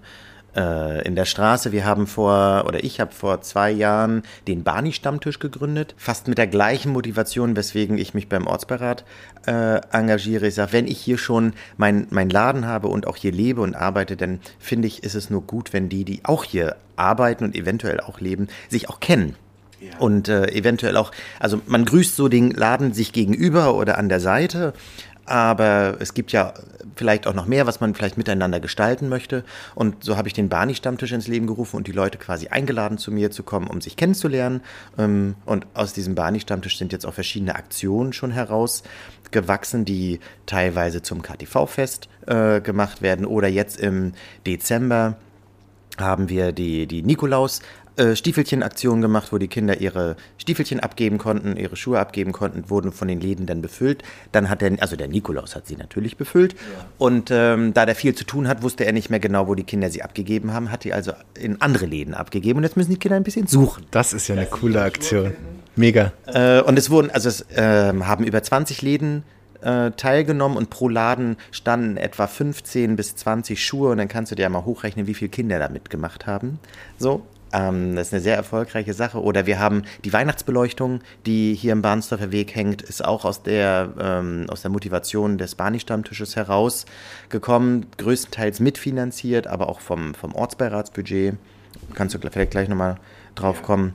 äh, in der Straße. Wir haben vor, oder ich habe vor zwei Jahren den Barney-Stammtisch gegründet, fast mit der gleichen Motivation, weswegen ich mich beim Ortsbeirat äh, engagiere. Ich sage, wenn ich hier schon meinen mein Laden habe und auch hier lebe und arbeite, dann finde ich, ist es nur gut, wenn die, die auch hier arbeiten und eventuell auch leben, sich auch kennen. Ja. Und äh, eventuell auch, also man grüßt so den Laden sich gegenüber oder an der Seite, aber es gibt ja vielleicht auch noch mehr, was man vielleicht miteinander gestalten möchte. Und so habe ich den Barney-Stammtisch ins Leben gerufen und die Leute quasi eingeladen, zu mir zu kommen, um sich kennenzulernen. Ähm, und aus diesem Barney-Stammtisch sind jetzt auch verschiedene Aktionen schon herausgewachsen, die teilweise zum KTV-Fest äh, gemacht werden oder jetzt im Dezember haben wir die, die Nikolaus äh, Stiefelchen-Aktion gemacht, wo die Kinder ihre Stiefelchen abgeben konnten, ihre Schuhe abgeben konnten, wurden von den Läden dann befüllt. Dann hat der, also der Nikolaus hat sie natürlich befüllt. Ja. Und ähm, da der viel zu tun hat, wusste er nicht mehr genau, wo die Kinder sie abgegeben haben, hat die also in andere Läden abgegeben. Und jetzt müssen die Kinder ein bisschen suchen. Das ist ja eine coole Aktion. Mega. Äh, und es wurden, also es äh, haben über 20 Läden äh, teilgenommen und pro Laden standen etwa 15 bis 20 Schuhe und dann kannst du dir ja mal hochrechnen, wie viele Kinder da mitgemacht haben. So, ähm, das ist eine sehr erfolgreiche Sache. Oder wir haben die Weihnachtsbeleuchtung, die hier im Bahnsdorfer Weg hängt, ist auch aus der, ähm, aus der Motivation des Barney-Stammtisches herausgekommen, größtenteils mitfinanziert, aber auch vom, vom Ortsbeiratsbudget. Kannst du vielleicht gleich nochmal drauf kommen.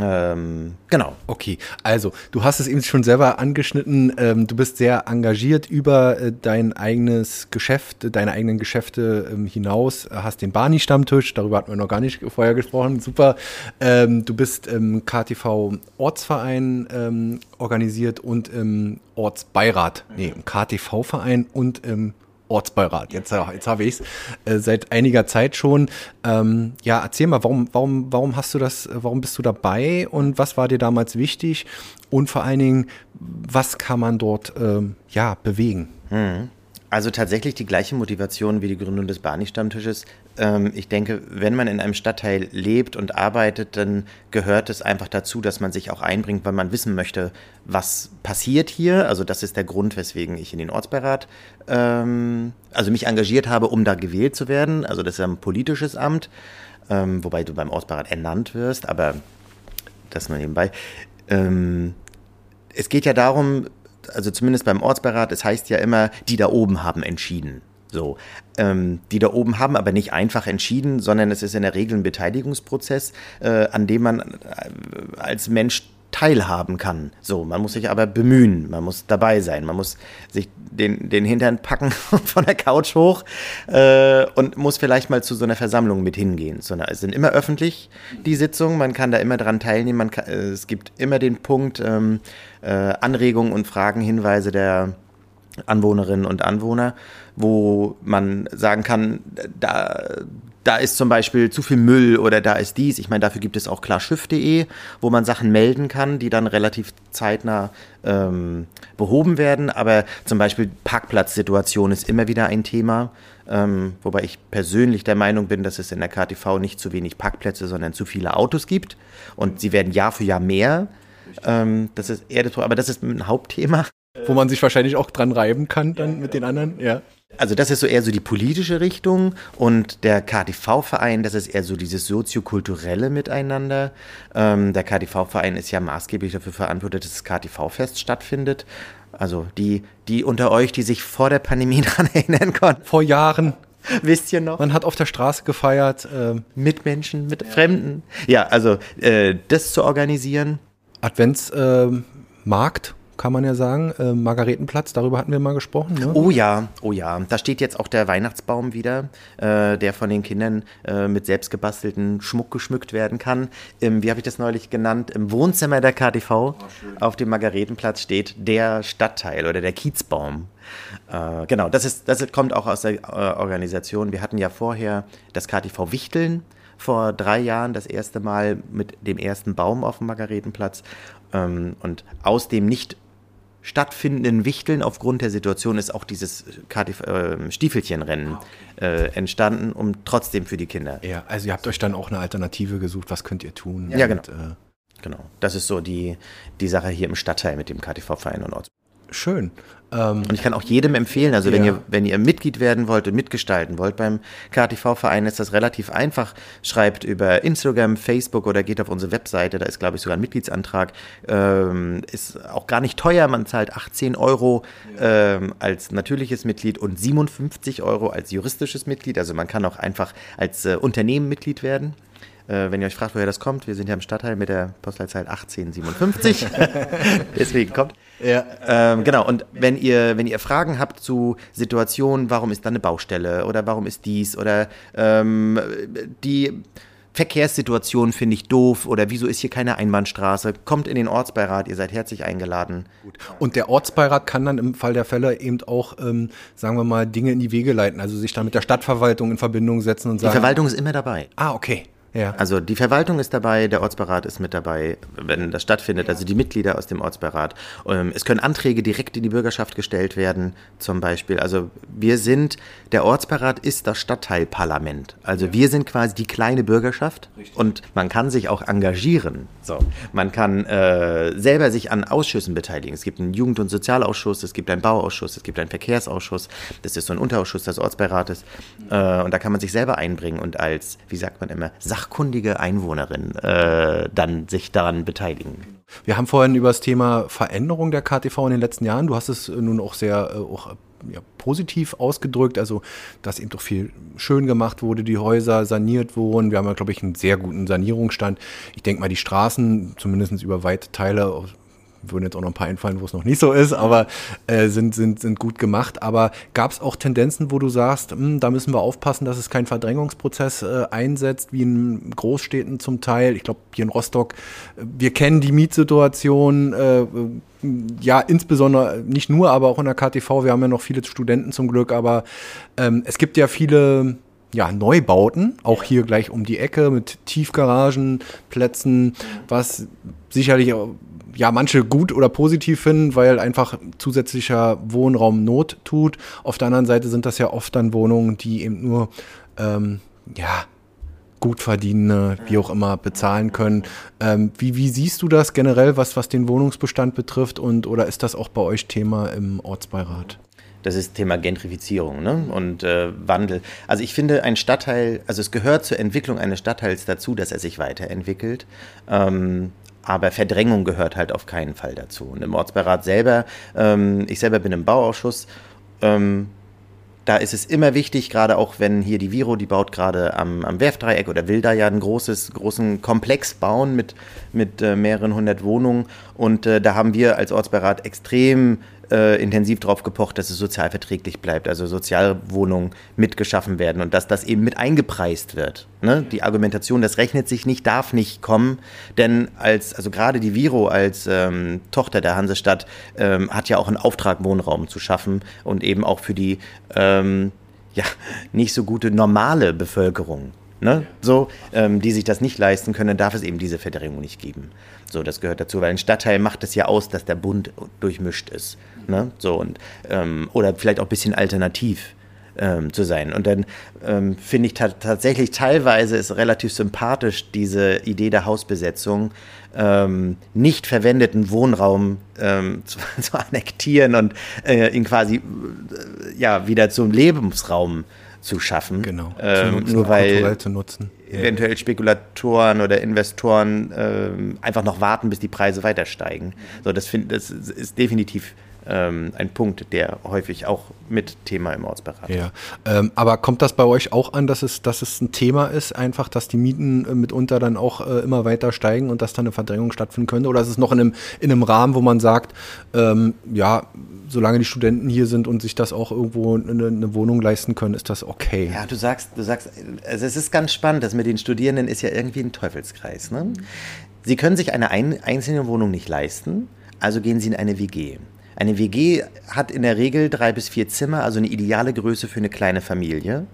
Ähm, genau. Okay, also du hast es eben schon selber angeschnitten. Ähm, du bist sehr engagiert über äh, dein eigenes Geschäft, deine eigenen Geschäfte ähm, hinaus. Hast den Barney-Stammtisch, darüber hatten wir noch gar nicht vorher gesprochen. Super. Ähm, du bist im KTV Ortsverein ähm, organisiert und im Ortsbeirat, nee, im KTV-Verein und im Ortsbeirat. Jetzt, jetzt habe ich es äh, seit einiger Zeit schon. Ähm, ja, erzähl mal, warum, warum, warum hast du das, warum bist du dabei und was war dir damals wichtig? Und vor allen Dingen, was kann man dort ähm, ja, bewegen? Hm. Also tatsächlich die gleiche Motivation wie die Gründung des Barney-Stammtisches. Ähm, ich denke, wenn man in einem Stadtteil lebt und arbeitet, dann gehört es einfach dazu, dass man sich auch einbringt, weil man wissen möchte, was passiert hier. Also das ist der Grund, weswegen ich in den Ortsbeirat, ähm, also mich engagiert habe, um da gewählt zu werden. Also das ist ein politisches Amt, ähm, wobei du beim Ortsbeirat ernannt wirst, aber das nur nebenbei. Es geht ja darum, also zumindest beim Ortsbeirat, es heißt ja immer, die da oben haben entschieden. So, ähm, die da oben haben aber nicht einfach entschieden, sondern es ist in der Regel ein Beteiligungsprozess, äh, an dem man äh, als Mensch teilhaben kann. So, man muss sich aber bemühen, man muss dabei sein, man muss sich den, den Hintern packen von der Couch hoch äh, und muss vielleicht mal zu so einer Versammlung mit hingehen. So eine, es sind immer öffentlich, die Sitzungen, man kann da immer dran teilnehmen, man kann, äh, es gibt immer den Punkt ähm, äh, Anregungen und Fragen, Hinweise der Anwohnerinnen und Anwohner, wo man sagen kann, da, da ist zum Beispiel zu viel Müll oder da ist dies. Ich meine, dafür gibt es auch klarschiff.de, wo man Sachen melden kann, die dann relativ zeitnah ähm, behoben werden. Aber zum Beispiel Parkplatzsituation ist immer wieder ein Thema. Ähm, wobei ich persönlich der Meinung bin, dass es in der KTV nicht zu wenig Parkplätze, sondern zu viele Autos gibt. Und sie werden Jahr für Jahr mehr. Ähm, das ist eher das, aber das ist ein Hauptthema. Wo man sich wahrscheinlich auch dran reiben kann dann mit den anderen, ja. Also das ist so eher so die politische Richtung und der KTV-Verein, das ist eher so dieses soziokulturelle Miteinander. Ähm, der KTV-Verein ist ja maßgeblich dafür verantwortlich, dass das KTV-Fest stattfindet. Also die, die unter euch, die sich vor der Pandemie daran erinnern konnten. Vor Jahren. Wisst ihr noch? Man hat auf der Straße gefeiert. Ähm, mit Menschen, mit ja. Fremden. Ja, also äh, das zu organisieren. Adventsmarkt. Äh, kann man ja sagen. Äh, Margaretenplatz, darüber hatten wir mal gesprochen. Ne? Oh ja, oh ja. Da steht jetzt auch der Weihnachtsbaum wieder, äh, der von den Kindern äh, mit selbstgebastelten Schmuck geschmückt werden kann. Im, wie habe ich das neulich genannt? Im Wohnzimmer der KTV oh, auf dem Margaretenplatz steht der Stadtteil oder der Kiezbaum. Äh, genau, das, ist, das kommt auch aus der äh, Organisation. Wir hatten ja vorher das KTV Wichteln vor drei Jahren das erste Mal mit dem ersten Baum auf dem Margaretenplatz. Ähm, und aus dem nicht stattfindenden Wichteln aufgrund der Situation ist auch dieses KTV, äh, Stiefelchenrennen ah, äh, entstanden, um trotzdem für die Kinder. Ja, also ihr habt euch dann auch eine Alternative gesucht, was könnt ihr tun? Ja, und, genau. Äh, genau. Das ist so die, die Sache hier im Stadtteil mit dem KTV-Verein und Orts. Schön. Ähm, und ich kann auch jedem empfehlen, also ja. wenn, ihr, wenn ihr Mitglied werden wollt und mitgestalten wollt beim KTV-Verein, ist das relativ einfach. Schreibt über Instagram, Facebook oder geht auf unsere Webseite, da ist, glaube ich, sogar ein Mitgliedsantrag. Ähm, ist auch gar nicht teuer, man zahlt 18 Euro ja. ähm, als natürliches Mitglied und 57 Euro als juristisches Mitglied. Also man kann auch einfach als äh, Unternehmen Mitglied werden. Äh, wenn ihr euch fragt, woher das kommt, wir sind ja im Stadtteil mit der Postleitzahl 1857. Deswegen kommt. Ja. Ähm, genau, und wenn ihr, wenn ihr Fragen habt zu Situationen, warum ist da eine Baustelle oder warum ist dies oder ähm, die Verkehrssituation finde ich doof oder wieso ist hier keine Einbahnstraße, kommt in den Ortsbeirat, ihr seid herzlich eingeladen. Und der Ortsbeirat kann dann im Fall der Fälle eben auch, ähm, sagen wir mal, Dinge in die Wege leiten, also sich dann mit der Stadtverwaltung in Verbindung setzen und sagen. Die Verwaltung ist immer dabei. Ah, okay. Ja. Also die Verwaltung ist dabei, der Ortsbeirat ist mit dabei, wenn das stattfindet, also die Mitglieder aus dem Ortsbeirat. Ähm, es können Anträge direkt in die Bürgerschaft gestellt werden, zum Beispiel. Also wir sind, der Ortsbeirat ist das Stadtteilparlament. Also wir sind quasi die kleine Bürgerschaft Richtig. und man kann sich auch engagieren. So. Man kann äh, selber sich an Ausschüssen beteiligen. Es gibt einen Jugend- und Sozialausschuss, es gibt einen Bauausschuss, es gibt einen Verkehrsausschuss. Das ist so ein Unterausschuss des Ortsbeirates. Äh, und da kann man sich selber einbringen und als, wie sagt man immer, Sach sachkundige Einwohnerin äh, dann sich daran beteiligen. Wir haben vorhin über das Thema Veränderung der KTV in den letzten Jahren, du hast es nun auch sehr äh, auch, ja, positiv ausgedrückt, also dass eben doch viel schön gemacht wurde, die Häuser saniert wurden. Wir haben glaube ich, einen sehr guten Sanierungsstand. Ich denke mal, die Straßen, zumindest über weite Teile, würden jetzt auch noch ein paar einfallen, wo es noch nicht so ist, aber äh, sind, sind, sind gut gemacht. Aber gab es auch Tendenzen, wo du sagst, mh, hm, da müssen wir aufpassen, dass es kein Verdrängungsprozess äh, einsetzt, wie in Großstädten zum Teil. Ich glaube, hier in Rostock, äh, wir kennen die Mietsituation, äh, ja, insbesondere, nicht nur, aber auch in der KTV, wir haben ja noch viele Studenten zum Glück, aber ähm, es gibt ja viele ja, Neubauten, auch hier gleich um die Ecke mit Tiefgaragenplätzen, was sicherlich ja manche gut oder positiv finden, weil einfach zusätzlicher Wohnraum Not tut. Auf der anderen Seite sind das ja oft dann Wohnungen, die eben nur ähm, ja gut verdienende, wie auch immer, bezahlen können. Ähm, wie, wie siehst du das generell, was, was den Wohnungsbestand betrifft und oder ist das auch bei euch Thema im Ortsbeirat? Das ist Thema Gentrifizierung ne? und äh, Wandel. Also ich finde, ein Stadtteil, also es gehört zur Entwicklung eines Stadtteils dazu, dass er sich weiterentwickelt. Ähm, aber Verdrängung gehört halt auf keinen Fall dazu. Und im Ortsbeirat selber, ähm, ich selber bin im Bauausschuss, ähm, da ist es immer wichtig, gerade auch wenn hier die Viro, die baut gerade am, am Werfdreieck oder will da ja einen großes, großen Komplex bauen mit, mit äh, mehreren hundert Wohnungen. Und äh, da haben wir als Ortsbeirat extrem äh, intensiv darauf gepocht, dass es sozialverträglich bleibt, also Sozialwohnungen mitgeschaffen werden und dass das eben mit eingepreist wird. Ne? Die Argumentation, das rechnet sich nicht, darf nicht kommen, denn als, also gerade die Viro als ähm, Tochter der Hansestadt ähm, hat ja auch einen Auftrag, Wohnraum zu schaffen und eben auch für die ähm, ja, nicht so gute normale Bevölkerung ne? so, ähm, die sich das nicht leisten können, darf es eben diese Verdrängung nicht geben. So, das gehört dazu, weil ein Stadtteil macht es ja aus, dass der Bund durchmischt ist. Ne? So, und, ähm, oder vielleicht auch ein bisschen alternativ. ähm, zu sein. Und dann ähm, finde ich tatsächlich teilweise ist relativ sympathisch diese Idee der Hausbesetzung, ähm, nicht verwendeten Wohnraum ähm, zu, zu, annektieren und äh, ihn quasi äh, ja wieder zum Lebensraum zu schaffen. Genau. Ähm, nutzen, nur weil eventuell Spekulatoren oder Investoren ähm, einfach noch warten, bis die Preise weiter steigen. So, das, find, das ist definitiv ähm, ein Punkt, der häufig auch mit Thema im Ortsberat Ja, ähm, aber kommt das bei euch auch an, dass es, dass es ein Thema ist, einfach, dass die Mieten äh, mitunter dann auch äh, immer weiter steigen und dass da eine Verdrängung stattfinden könnte? Oder ist es noch in einem, in einem Rahmen, wo man sagt, ähm, ja, solange die Studenten hier sind und sich das auch irgendwo eine, eine, Wohnung leisten können, ist das okay? Ja, du sagst, du sagst, also es ist ganz spannend, das mit den Studierenden ist ja irgendwie ein Teufelskreis. Ne? Sie können sich eine ein, einzelne Wohnung nicht leisten, also gehen sie in eine WG. Eine WG hat in der Regel drei bis vier Zimmer, also eine ideale Größe für eine kleine Familie.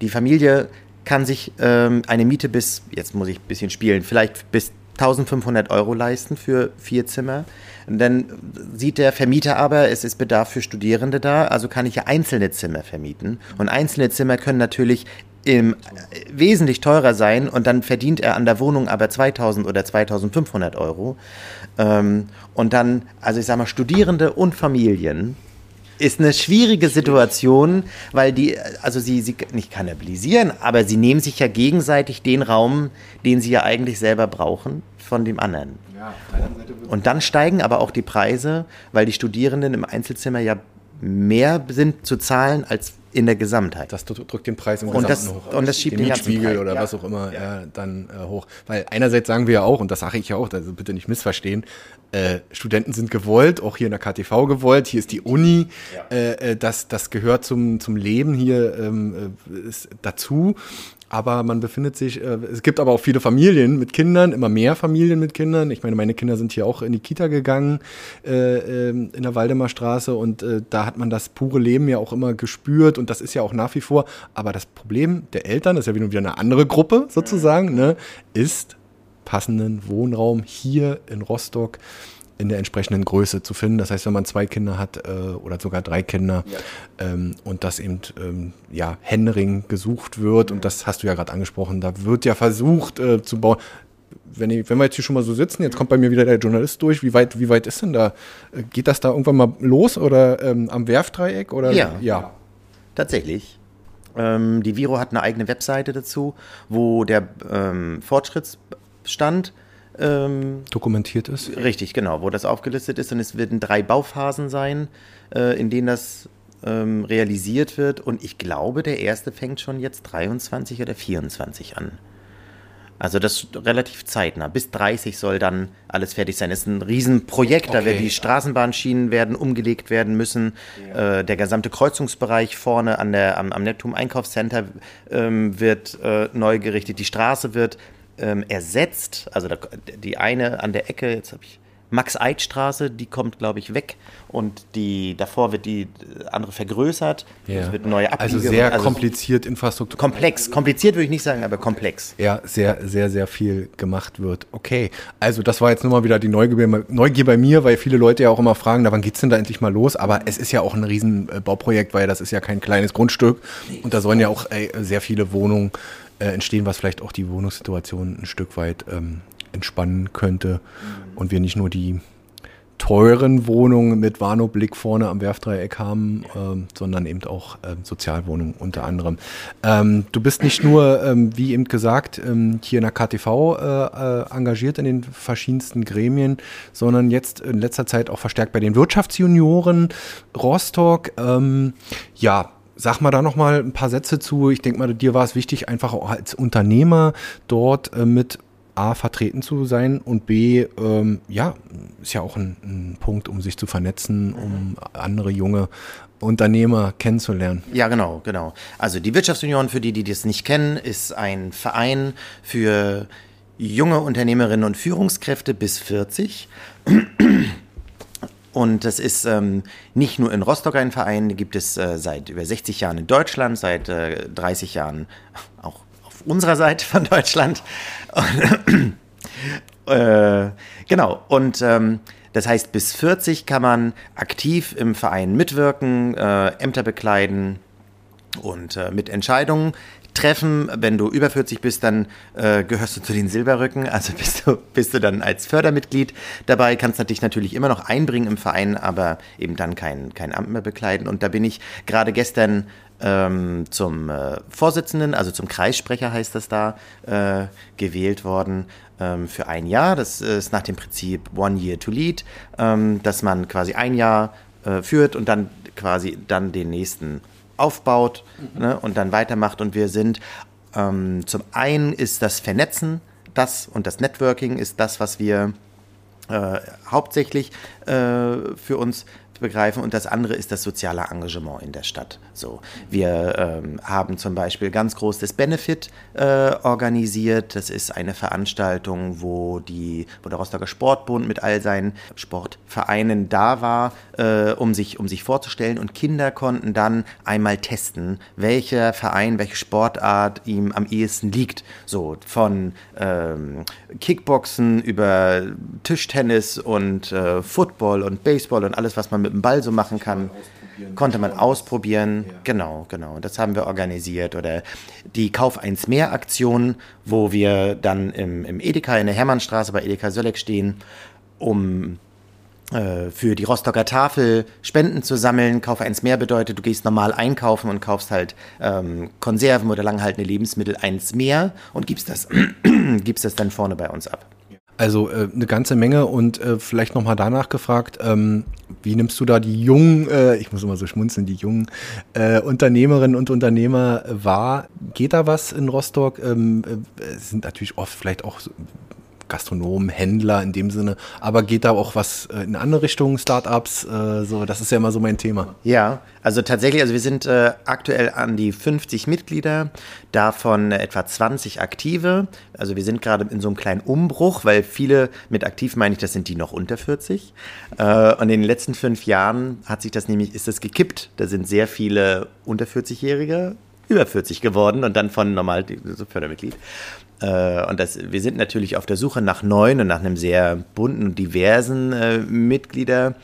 Die Familie kann sich ähm, eine Miete bis, jetzt muss ich ein bisschen spielen, vielleicht bis 1500 Euro leisten für vier Zimmer. Und dann sieht der Vermieter aber, es ist Bedarf für Studierende da, also kann ich ja einzelne Zimmer vermieten. Und einzelne Zimmer können natürlich im, wesentlich teurer sein und dann verdient er an der Wohnung aber 2000 oder 2500 Euro. Ähm, und dann, also ich sag mal, Studierende und Familien ist eine schwierige Situation, weil die, also sie, sie nicht kannibalisieren, aber sie nehmen sich ja gegenseitig den Raum, den sie ja eigentlich selber brauchen, von dem anderen. Ja, und dann steigen aber auch die Preise, weil die Studierenden im Einzelzimmer ja mehr sind zu zahlen als in der Gesamtheit. Das drückt den Preis im und das, hoch. Und das schiebt den, den Mietspiegel oder ja. was auch immer ja. Ja, dann äh, hoch. Weil einerseits sagen wir ja auch, und das sage ich ja auch, also bitte nicht missverstehen, äh, Studenten sind gewollt, auch hier in der KTV gewollt, hier ist die Uni, äh, äh, das, das gehört zum, zum Leben hier ähm, äh, dazu. Aber man befindet sich, äh, es gibt aber auch viele Familien mit Kindern, immer mehr Familien mit Kindern. Ich meine, meine Kinder sind hier auch in die Kita gegangen, äh, ähm, in der Waldemarstraße und äh, da hat man das pure Leben ja auch immer gespürt. Und das ist ja auch nach wie vor. Aber das Problem der Eltern, das ist ja wieder eine andere Gruppe sozusagen, ne, ist passenden Wohnraum hier in Rostock in der entsprechenden Größe zu finden. Das heißt, wenn man zwei Kinder hat äh, oder sogar drei Kinder ja. ähm, und das eben ähm, ja, Händering gesucht wird, und das hast du ja gerade angesprochen, da wird ja versucht äh, zu bauen. Wenn, ich, wenn wir jetzt hier schon mal so sitzen, jetzt kommt bei mir wieder der Journalist durch, wie weit, wie weit ist denn da? Äh, geht das da irgendwann mal los oder ähm, am Werfdreieck? Oder? Ja, ja. tatsächlich. Ähm, die Viro hat eine eigene Webseite dazu, wo der ähm, Fortschrittsstand ähm, dokumentiert ist. Richtig, genau, wo das aufgelistet ist. Und es werden drei Bauphasen sein, äh, in denen das ähm, realisiert wird. Und ich glaube, der erste fängt schon jetzt 23 oder 24 an. Also das relativ zeitnah. Bis 30 soll dann alles fertig sein. Das ist ein Riesenprojekt. Okay. Da werden die Straßenbahnschienen werden umgelegt werden müssen. Ja. Äh, der gesamte Kreuzungsbereich vorne an der, am, am Neptun Einkaufscenter ähm, wird äh, neu gerichtet. Die Straße wird ähm, ersetzt. Also da, die eine an der Ecke, jetzt habe ich Max-Eid-Straße, die kommt, glaube ich, weg und die davor wird die andere vergrößert. Ja. Es wird neue Abbiege. Also sehr also kompliziert Infrastruktur. Komplex, kompliziert würde ich nicht sagen, aber komplex. Ja, sehr, sehr, sehr viel gemacht wird. Okay, also das war jetzt nur mal wieder die Neugier, Neugier bei mir, weil viele Leute ja auch immer fragen, na, wann es denn da endlich mal los? Aber es ist ja auch ein Riesenbauprojekt, weil das ist ja kein kleines Grundstück und da sollen ja auch ey, sehr viele Wohnungen äh, entstehen, was vielleicht auch die Wohnungssituation ein Stück weit ähm, entspannen könnte mhm. und wir nicht nur die teuren Wohnungen mit Warnow-Blick vorne am Werfdreieck haben, ähm, sondern eben auch ähm, Sozialwohnungen unter anderem. Ähm, du bist nicht nur, ähm, wie eben gesagt, ähm, hier in der KTV äh, äh, engagiert in den verschiedensten Gremien, sondern jetzt in letzter Zeit auch verstärkt bei den Wirtschaftsjunioren Rostock. Ähm, ja, Sag mal da noch mal ein paar Sätze zu. Ich denke mal, dir war es wichtig, einfach auch als Unternehmer dort äh, mit A vertreten zu sein und B, ähm, ja, ist ja auch ein, ein, Punkt, um sich zu vernetzen, um andere junge Unternehmer kennenzulernen. Ja, genau, genau. Also die Wirtschaftsunion, für die, die das nicht kennen, ist ein Verein für junge Unternehmerinnen und Führungskräfte bis 40. Und das ist ähm, nicht nur in Rostock ein Verein, gibt es äh, seit über 60 Jahren in Deutschland, seit äh, 30 Jahren auch auf unserer Seite von Deutschland. Und, äh, genau, und ähm, das heißt, bis 40 kann man aktiv im Verein mitwirken, äh, Ämter bekleiden, und äh, mit Entscheidungen treffen. Wenn du über 40 bist, dann äh, gehörst du zu den Silberrücken, also bist du, bist du dann als Fördermitglied dabei, kannst dich natürlich immer noch einbringen im Verein, aber eben dann kein, kein Amt mehr bekleiden. Und da bin ich gerade gestern ähm, zum äh, Vorsitzenden, also zum Kreissprecher heißt das da, äh, gewählt worden ähm, für ein Jahr. Das ist nach dem Prinzip One Year to Lead, ähm, dass man quasi ein Jahr äh, führt und dann quasi dann den nächsten aufbaut mhm. ne, und dann weitermacht. Und wir sind ähm, zum einen ist das Vernetzen das und das Networking ist das, was wir äh, hauptsächlich äh, für uns begreifen und das andere ist das soziale Engagement in der Stadt. So, wir ähm, haben zum Beispiel ganz groß das Benefit äh, organisiert. Das ist eine Veranstaltung, wo, die, wo der Rostocker Sportbund mit all seinen Sportvereinen da war, äh, um, sich, um sich vorzustellen und Kinder konnten dann einmal testen, welcher Verein, welche Sportart ihm am ehesten liegt. So von ähm, Kickboxen über Tischtennis und äh, Football und Baseball und alles, was man mit mit dem Ball so machen kann. Konnte man ausprobieren. Ja. Genau, genau. Das haben wir organisiert. Oder die Kauf eins mehr Aktion, wo wir dann im, im Edeka in der Hermannstraße bei Edeka Sölleck stehen, um äh, für die Rostocker Tafel Spenden zu sammeln. Kauf eins mehr bedeutet, du gehst normal einkaufen und kaufst halt ähm, Konserven oder langhaltende Lebensmittel eins mehr und gibst das, gibst das dann vorne bei uns ab. Also äh, eine ganze Menge und äh, vielleicht nochmal danach gefragt, ähm, wie nimmst du da die jungen, äh, ich muss immer so schmunzeln, die jungen äh, Unternehmerinnen und Unternehmer wahr? Geht da was in Rostock? Ähm, äh, sind natürlich oft vielleicht auch Gastronomen, Händler in dem Sinne. Aber geht da auch was äh, in andere Richtungen, Startups? Äh, so, das ist ja immer so mein Thema. Ja, also tatsächlich, also wir sind äh, aktuell an die 50 Mitglieder, davon etwa 20 aktive. Also wir sind gerade in so einem kleinen Umbruch, weil viele mit aktiv meine ich, das sind die noch unter 40. Äh, und in den letzten fünf Jahren hat sich das nämlich, ist das gekippt. Da sind sehr viele unter 40-Jährige über 40 geworden und dann von normal Fördermitglied. Äh, und das, wir sind natürlich auf der Suche nach neuen und nach einem sehr bunten und diversen äh, Mitgliederstand.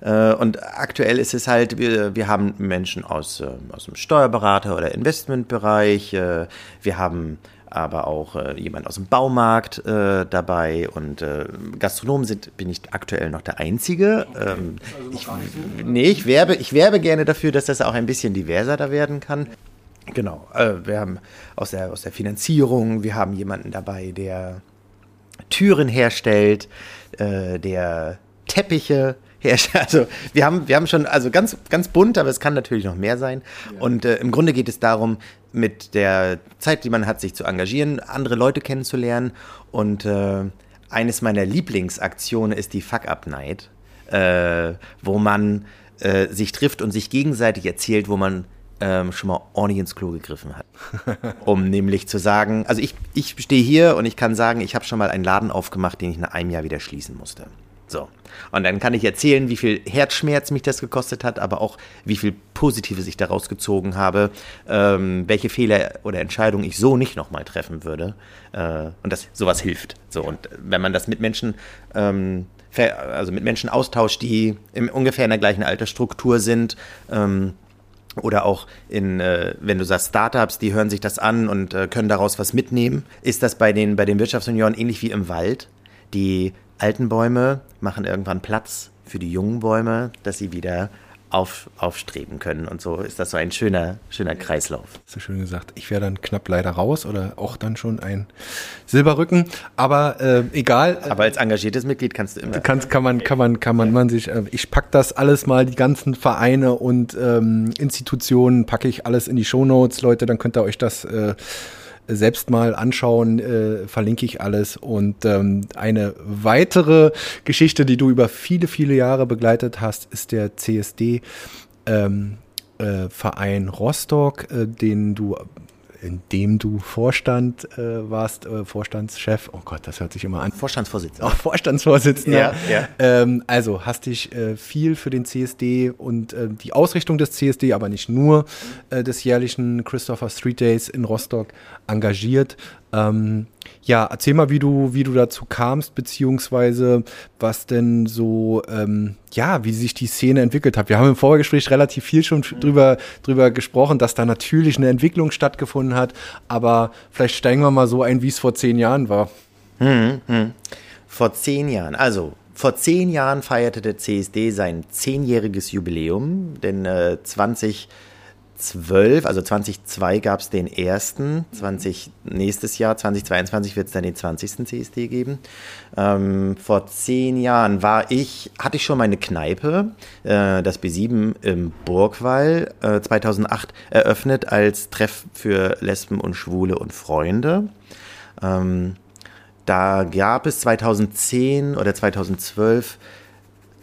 Äh, und aktuell ist es halt, wir, wir haben Menschen aus, äh, aus dem Steuerberater- oder Investmentbereich, äh, wir haben aber auch äh, jemand aus dem Baumarkt äh, dabei und äh, Gastronomen sind, bin ich aktuell noch der Einzige. Okay. Ähm, also ich, nee, ich werbe, ich werbe gerne dafür, dass das auch ein bisschen diverser da werden kann. Genau, äh, wir haben aus der, aus der Finanzierung, wir haben jemanden dabei, der Türen herstellt, äh, der Teppiche herstellt. Also wir haben, wir haben schon, also ganz, ganz bunt, aber es kann natürlich noch mehr sein. Ja. Und äh, im Grunde geht es darum, mit der Zeit, die man hat, sich zu engagieren, andere Leute kennenzulernen. Und äh, eines meiner Lieblingsaktionen ist die Fuck-Up-Night, äh, wo man äh, sich trifft und sich gegenseitig erzählt, wo man ähm, schon mal ordentlich ins Klo gegriffen hat. um nämlich zu sagen, also ich, ich stehe hier und ich kann sagen, ich habe schon mal einen Laden aufgemacht, den ich nach einem Jahr wieder schließen musste. So. Und dann kann ich erzählen, wie viel Herzschmerz mich das gekostet hat, aber auch wie viel Positives ich daraus gezogen habe, ähm, welche Fehler oder Entscheidungen ich so nicht nochmal treffen würde. Äh, und dass sowas hilft. So, und wenn man das mit Menschen ähm, also mit Menschen austauscht, die im, ungefähr in der gleichen Altersstruktur sind, ähm, oder auch in, äh, wenn du sagst Startups, die hören sich das an und äh, können daraus was mitnehmen, ist das bei den, bei den Wirtschaftsunionen ähnlich wie im Wald. Die alten Bäume machen irgendwann Platz für die jungen Bäume, dass sie wieder auf, aufstreben können. Und so ist das so ein schöner, schöner Kreislauf. So schön gesagt. Ich wäre dann knapp leider raus oder auch dann schon ein Silberrücken. Aber äh, egal. Aber als engagiertes Mitglied kannst du immer. Kannst, kann man, kann man, kann man, man sich. Äh, ich packe das alles mal, die ganzen Vereine und ähm, Institutionen, packe ich alles in die Shownotes, Leute. Dann könnt ihr euch das äh, selbst mal anschauen, äh, verlinke ich alles. Und ähm, eine weitere Geschichte, die du über viele, viele Jahre begleitet hast, ist der CSD. Ähm, äh, Verein Rostock, äh, den du in dem du Vorstand äh, warst, äh, Vorstandschef. Oh Gott, das hört sich immer an. Vorstandsvorsitzender. Auch Vorstandsvorsitzender. Ja, ja. Ähm, also hast dich äh, viel für den CSD und äh, die Ausrichtung des CSD, aber nicht nur äh, des jährlichen Christopher Street Days in Rostock engagiert. Ähm, ja, erzähl mal, wie du, wie du dazu kamst, beziehungsweise was denn so, ähm, ja, wie sich die Szene entwickelt hat. Wir haben im Vorgespräch relativ viel schon drüber, drüber gesprochen, dass da natürlich eine Entwicklung stattgefunden hat, aber vielleicht steigen wir mal so ein, wie es vor zehn Jahren war. Hm, hm. Vor zehn Jahren, also vor zehn Jahren feierte der CSD sein zehnjähriges Jubiläum, denn äh, 20 12, also 2002 gab es den ersten, 20, nächstes Jahr, 2022 wird es dann den 20. CSD geben. Ähm, vor zehn Jahren war ich, hatte ich schon meine Kneipe, äh, das B7 im Burgwall, äh, 2008 eröffnet als Treff für Lesben und Schwule und Freunde. Ähm, da gab es 2010 oder 2012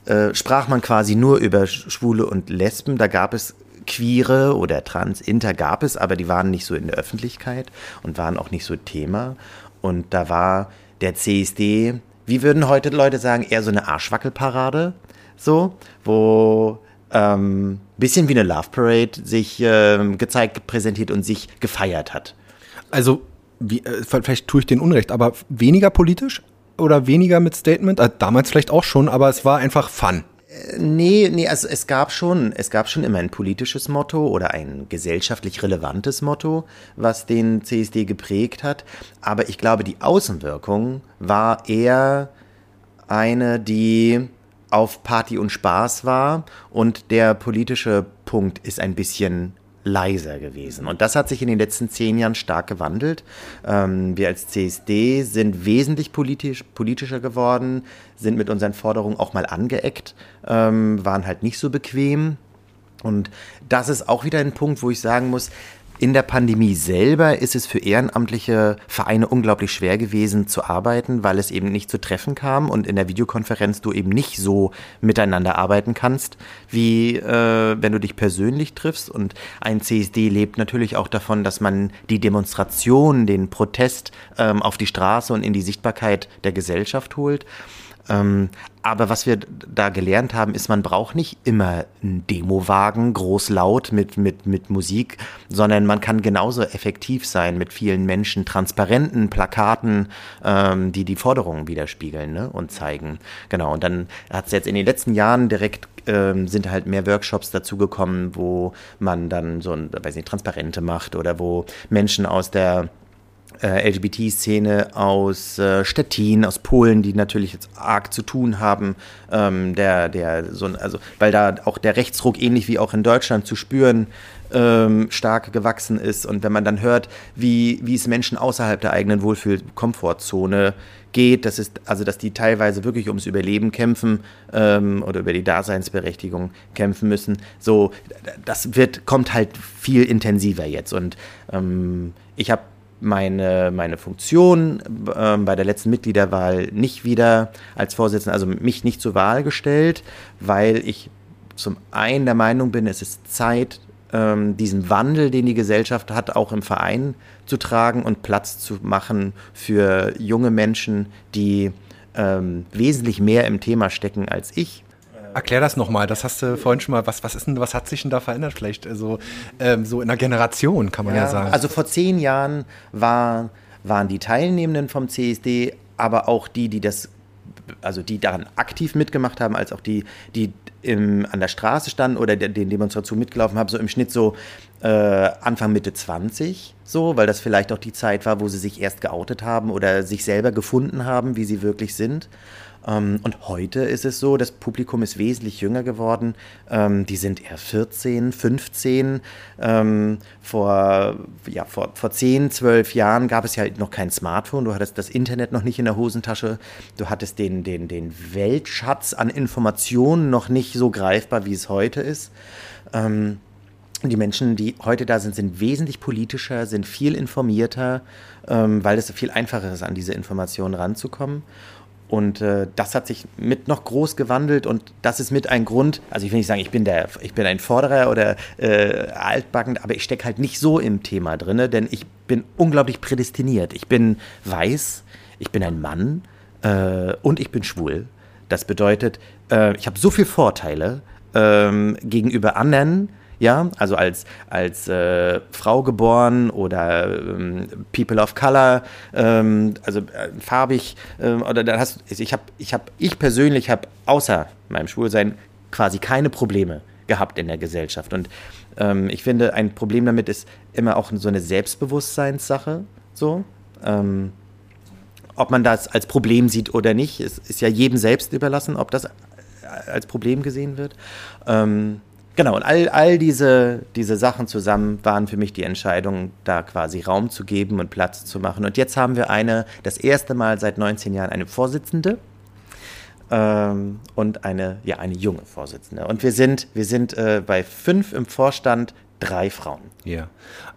äh, sprach man quasi nur über Schwule und Lesben. Da gab es Queere oder Trans, Inter gab es, aber die waren nicht so in der Öffentlichkeit und waren auch nicht so Thema. Und da war der CSD, wie würden heute Leute sagen, eher so eine Arschwackelparade, so, wo ähm, bisschen wie eine Love Parade sich ähm, gezeigt, präsentiert und sich gefeiert hat. Also, wie, äh, vielleicht tue ich den Unrecht, aber weniger politisch oder weniger mit Statement? Äh, damals vielleicht auch schon, aber es war einfach Fun. Nee, nee, also es gab schon, es gab schon immer ein politisches Motto oder ein gesellschaftlich relevantes Motto, was den CSD geprägt hat. Aber ich glaube, die Außenwirkung war eher eine, die auf Party und Spaß war und der politische Punkt ist ein bisschen leiser gewesen. Und das hat sich in den letzten zehn Jahren stark gewandelt. Ähm, wir als CSD sind wesentlich politisch, politischer geworden, sind mit unseren Forderungen auch mal angeeckt, ähm, waren halt nicht so bequem. Und das ist auch wieder ein Punkt, wo ich sagen muss, in der Pandemie selber ist es für ehrenamtliche Vereine unglaublich schwer gewesen zu arbeiten, weil es eben nicht zu Treffen kam und in der Videokonferenz du eben nicht so miteinander arbeiten kannst, wie äh, wenn du dich persönlich triffst. Und ein CSD lebt natürlich auch davon, dass man die Demonstration, den Protest ähm, auf die Straße und in die Sichtbarkeit der Gesellschaft holt. Ähm, aber was wir da gelernt haben, ist, man braucht nicht immer einen Demowagen, groß laut mit, mit, mit Musik, sondern man kann genauso effektiv sein mit vielen Menschen, transparenten Plakaten, ähm, die die Forderungen widerspiegeln ne, und zeigen. Genau, und dann hat es jetzt in den letzten Jahren direkt ähm, sind halt mehr Workshops dazugekommen, wo man dann so ein, weiß nicht, Transparente macht oder wo Menschen aus der äh, LGBT-Szene aus äh, Stettin, aus Polen, die natürlich jetzt arg zu tun haben, ähm, der, der so, also, weil da auch der Rechtsruck ähnlich wie auch in Deutschland zu spüren ähm, stark gewachsen ist. Und wenn man dann hört, wie, wie es Menschen außerhalb der eigenen Wohlfühl-Komfortzone geht, das ist, also dass die teilweise wirklich ums Überleben kämpfen ähm, oder über die Daseinsberechtigung kämpfen müssen, so, das wird, kommt halt viel intensiver jetzt. Und ähm, ich habe meine, meine Funktion äh, bei der letzten Mitgliederwahl nicht wieder als Vorsitzender, also mich nicht zur Wahl gestellt, weil ich zum einen der Meinung bin, es ist Zeit, ähm, diesen Wandel, den die Gesellschaft hat, auch im Verein zu tragen und Platz zu machen für junge Menschen, die ähm, wesentlich mehr im Thema stecken als ich Erklär das nochmal, das hast du vorhin schon mal, was, was ist denn, was hat sich denn da verändert vielleicht? Also ähm, so in der Generation kann man ja, ja, sagen. Also vor zehn Jahren war, waren die Teilnehmenden vom CSD, aber auch die, die das, also die daran aktiv mitgemacht haben, als auch die, die im, an der Straße standen oder den Demonstrationen mitgelaufen haben, so im Schnitt so äh, Anfang Mitte 20, so, weil das vielleicht auch die Zeit war, wo sie sich erst geoutet haben oder sich selber gefunden haben, wie sie wirklich sind. Ähm, und heute ist es so, das Publikum ist wesentlich jünger geworden. Ähm, die sind eher 14, 15. Ähm, vor, ja, vor, vor 10, 12 Jahren gab es ja noch kein Smartphone. Du hattest das Internet noch nicht in der Hosentasche. Du hattest den, den, den Weltschatz an Informationen noch nicht so greifbar, wie es heute ist. Die Menschen, die heute da sind, sind wesentlich politischer, sind viel informierter, ähm, weil es viel einfacher ist, an diese Informationen ranzukommen. Und äh, das hat sich mit noch groß gewandelt und das ist mit ein Grund, also ich will nicht sagen, ich bin, der, ich bin ein Vorderer oder äh, altbackend, aber ich stecke halt nicht so im Thema drin, denn ich bin unglaublich prädestiniert. Ich bin weiß, ich bin ein Mann äh, und ich bin schwul. Das bedeutet, äh, ich habe so viele Vorteile ähm, gegenüber anderen, ja, also als, als äh, Frau geboren oder ähm, People of Color, ähm, also äh, farbig, äh, oder dann hast ich habe, ich habe, ich persönlich habe außer meinem Schwulsein quasi keine Probleme gehabt in der Gesellschaft. Und ähm, ich finde, ein Problem damit ist immer auch so eine Selbstbewusstseinssache. So. Ähm, ob man das als Problem sieht oder nicht, ist, ist ja jedem selbst überlassen, ob das als Problem gesehen wird. Ähm, genau, und all, all diese, diese Sachen zusammen waren für mich die Entscheidung, da quasi Raum zu geben und Platz zu machen. Und jetzt haben wir eine, das erste Mal seit 19 Jahren eine Vorsitzende ähm, und eine, ja, eine junge Vorsitzende. Und wir sind, wir sind äh, bei fünf im Vorstand, drei Frauen. Ja,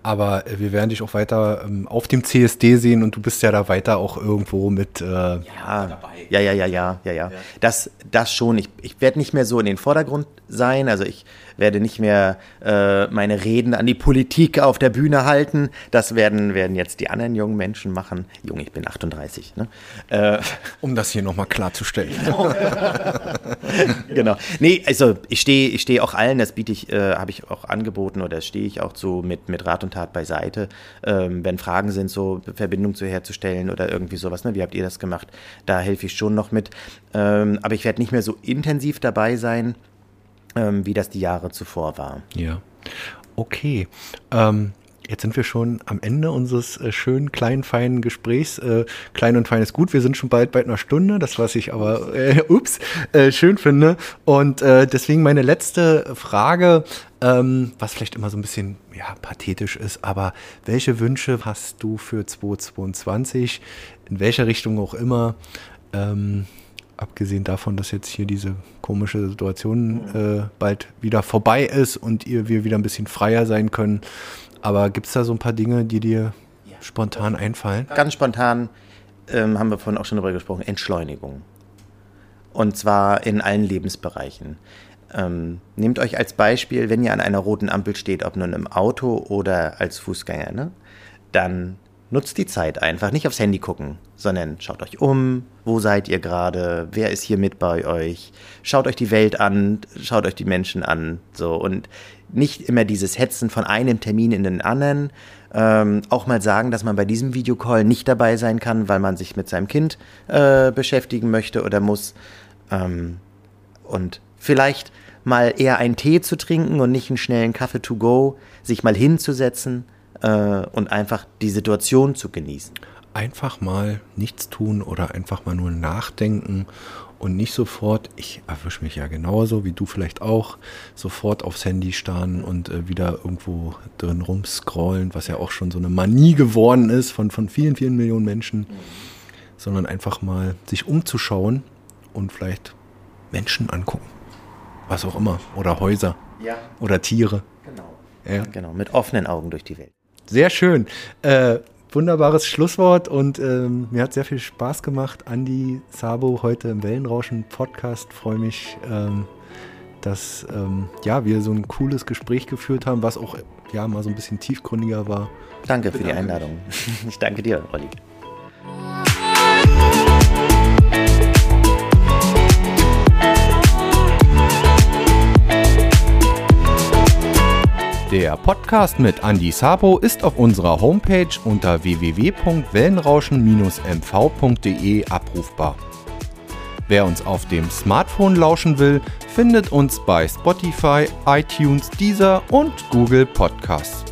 aber wir werden dich auch weiter ähm, auf dem CSD sehen und du bist ja da weiter auch irgendwo mit äh, ja, dabei. Ja, ja, ja, ja, ja, ja. Das, das schon. Ich, ich werde nicht mehr so in den Vordergrund sein. Also ich werde nicht mehr äh, meine Reden an die Politik auf der Bühne halten. Das werden, werden jetzt die anderen jungen Menschen machen. Jung, ich bin 38. Ne? Äh, um das hier nochmal klarzustellen. genau. Nee, also ich stehe ich steh auch allen, das biete ich, äh, habe ich auch angeboten oder stehe ich auch so mit, mit Rat und Tat beiseite. Ähm, wenn Fragen sind, so Verbindung zu herzustellen oder irgendwie sowas, ne? wie habt ihr das gemacht? Da helfe ich schon noch mit. Ähm, aber ich werde nicht mehr so intensiv dabei sein ähm, wie das die Jahre zuvor war. Ja. Okay. Ähm, Jetzt sind wir schon am Ende unseres äh, schönen, kleinen, feinen Gesprächs. Äh, klein und fein ist gut. Wir sind schon bald bei einer Stunde, das was ich aber, äh, ups, äh, schön finde. Und äh, deswegen meine letzte Frage, ähm, was vielleicht immer so ein bisschen ja, pathetisch ist, aber welche Wünsche hast du für 2022, in welcher Richtung auch immer? Ähm, abgesehen davon, dass jetzt hier diese komische Situation äh, bald wieder vorbei ist und ihr, wir wieder ein bisschen freier sein können. Aber gibt es da so ein paar Dinge, die dir ja. spontan einfallen? Ganz spontan ähm, haben wir vorhin auch schon darüber gesprochen, Entschleunigung. Und zwar in allen Lebensbereichen. Ähm, nehmt euch als Beispiel, wenn ihr an einer roten Ampel steht, ob nun im Auto oder als Fußgänger, ne? dann nutzt die Zeit einfach. Nicht aufs Handy gucken, sondern schaut euch um, wo seid ihr gerade, wer ist hier mit bei euch, schaut euch die Welt an, schaut euch die Menschen an, so und nicht immer dieses Hetzen von einem Termin in den anderen. Ähm, auch mal sagen, dass man bei diesem Videocall nicht dabei sein kann, weil man sich mit seinem Kind äh, beschäftigen möchte oder muss. Ähm, und vielleicht mal eher einen Tee zu trinken und nicht einen schnellen Kaffee to go, sich mal hinzusetzen äh, und einfach die Situation zu genießen. Einfach mal nichts tun oder einfach mal nur nachdenken und nicht sofort, ich erwische mich ja genauso wie du vielleicht auch, sofort aufs Handy starren und äh, wieder irgendwo drin rumscrollen, was ja auch schon so eine Manie geworden ist von, von vielen, vielen Millionen Menschen, mhm. sondern einfach mal sich umzuschauen und vielleicht Menschen angucken. Was auch immer. Oder Häuser. Ja. Oder Tiere. Genau. Ja. Genau, mit offenen Augen durch die Welt. Sehr schön. Äh, wunderbares Schlusswort und ähm, mir hat sehr viel Spaß gemacht. Andi Sabo heute im Wellenrauschen Podcast. Freue mich, ähm, dass ähm, ja, wir so ein cooles Gespräch geführt haben, was auch ja mal so ein bisschen tiefgründiger war. Danke für die Einladung. Ich danke dir, Olli. Der Podcast mit Andy Sabo ist auf unserer Homepage unter www.wellenrauschen-mv.de abrufbar. Wer uns auf dem Smartphone lauschen will, findet uns bei Spotify, iTunes, Deezer und Google Podcasts.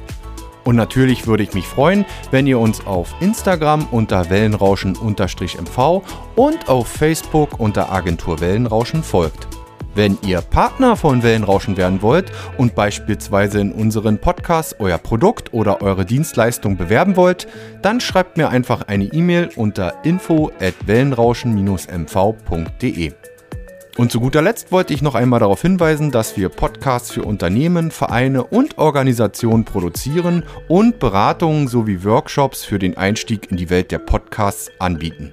Und natürlich würde ich mich freuen, wenn ihr uns auf Instagram unter Wellenrauschen-mv und auf Facebook unter Agentur Wellenrauschen folgt. Wenn ihr Partner von Wellenrauschen werden wollt und beispielsweise in unseren Podcasts euer Produkt oder eure Dienstleistung bewerben wollt, dann schreibt mir einfach eine E-Mail unter info at wellenrauschen-mv.de. Und zu guter Letzt wollte ich noch einmal darauf hinweisen, dass wir Podcasts für Unternehmen, Vereine und Organisationen produzieren und Beratungen sowie Workshops für den Einstieg in die Welt der Podcasts anbieten.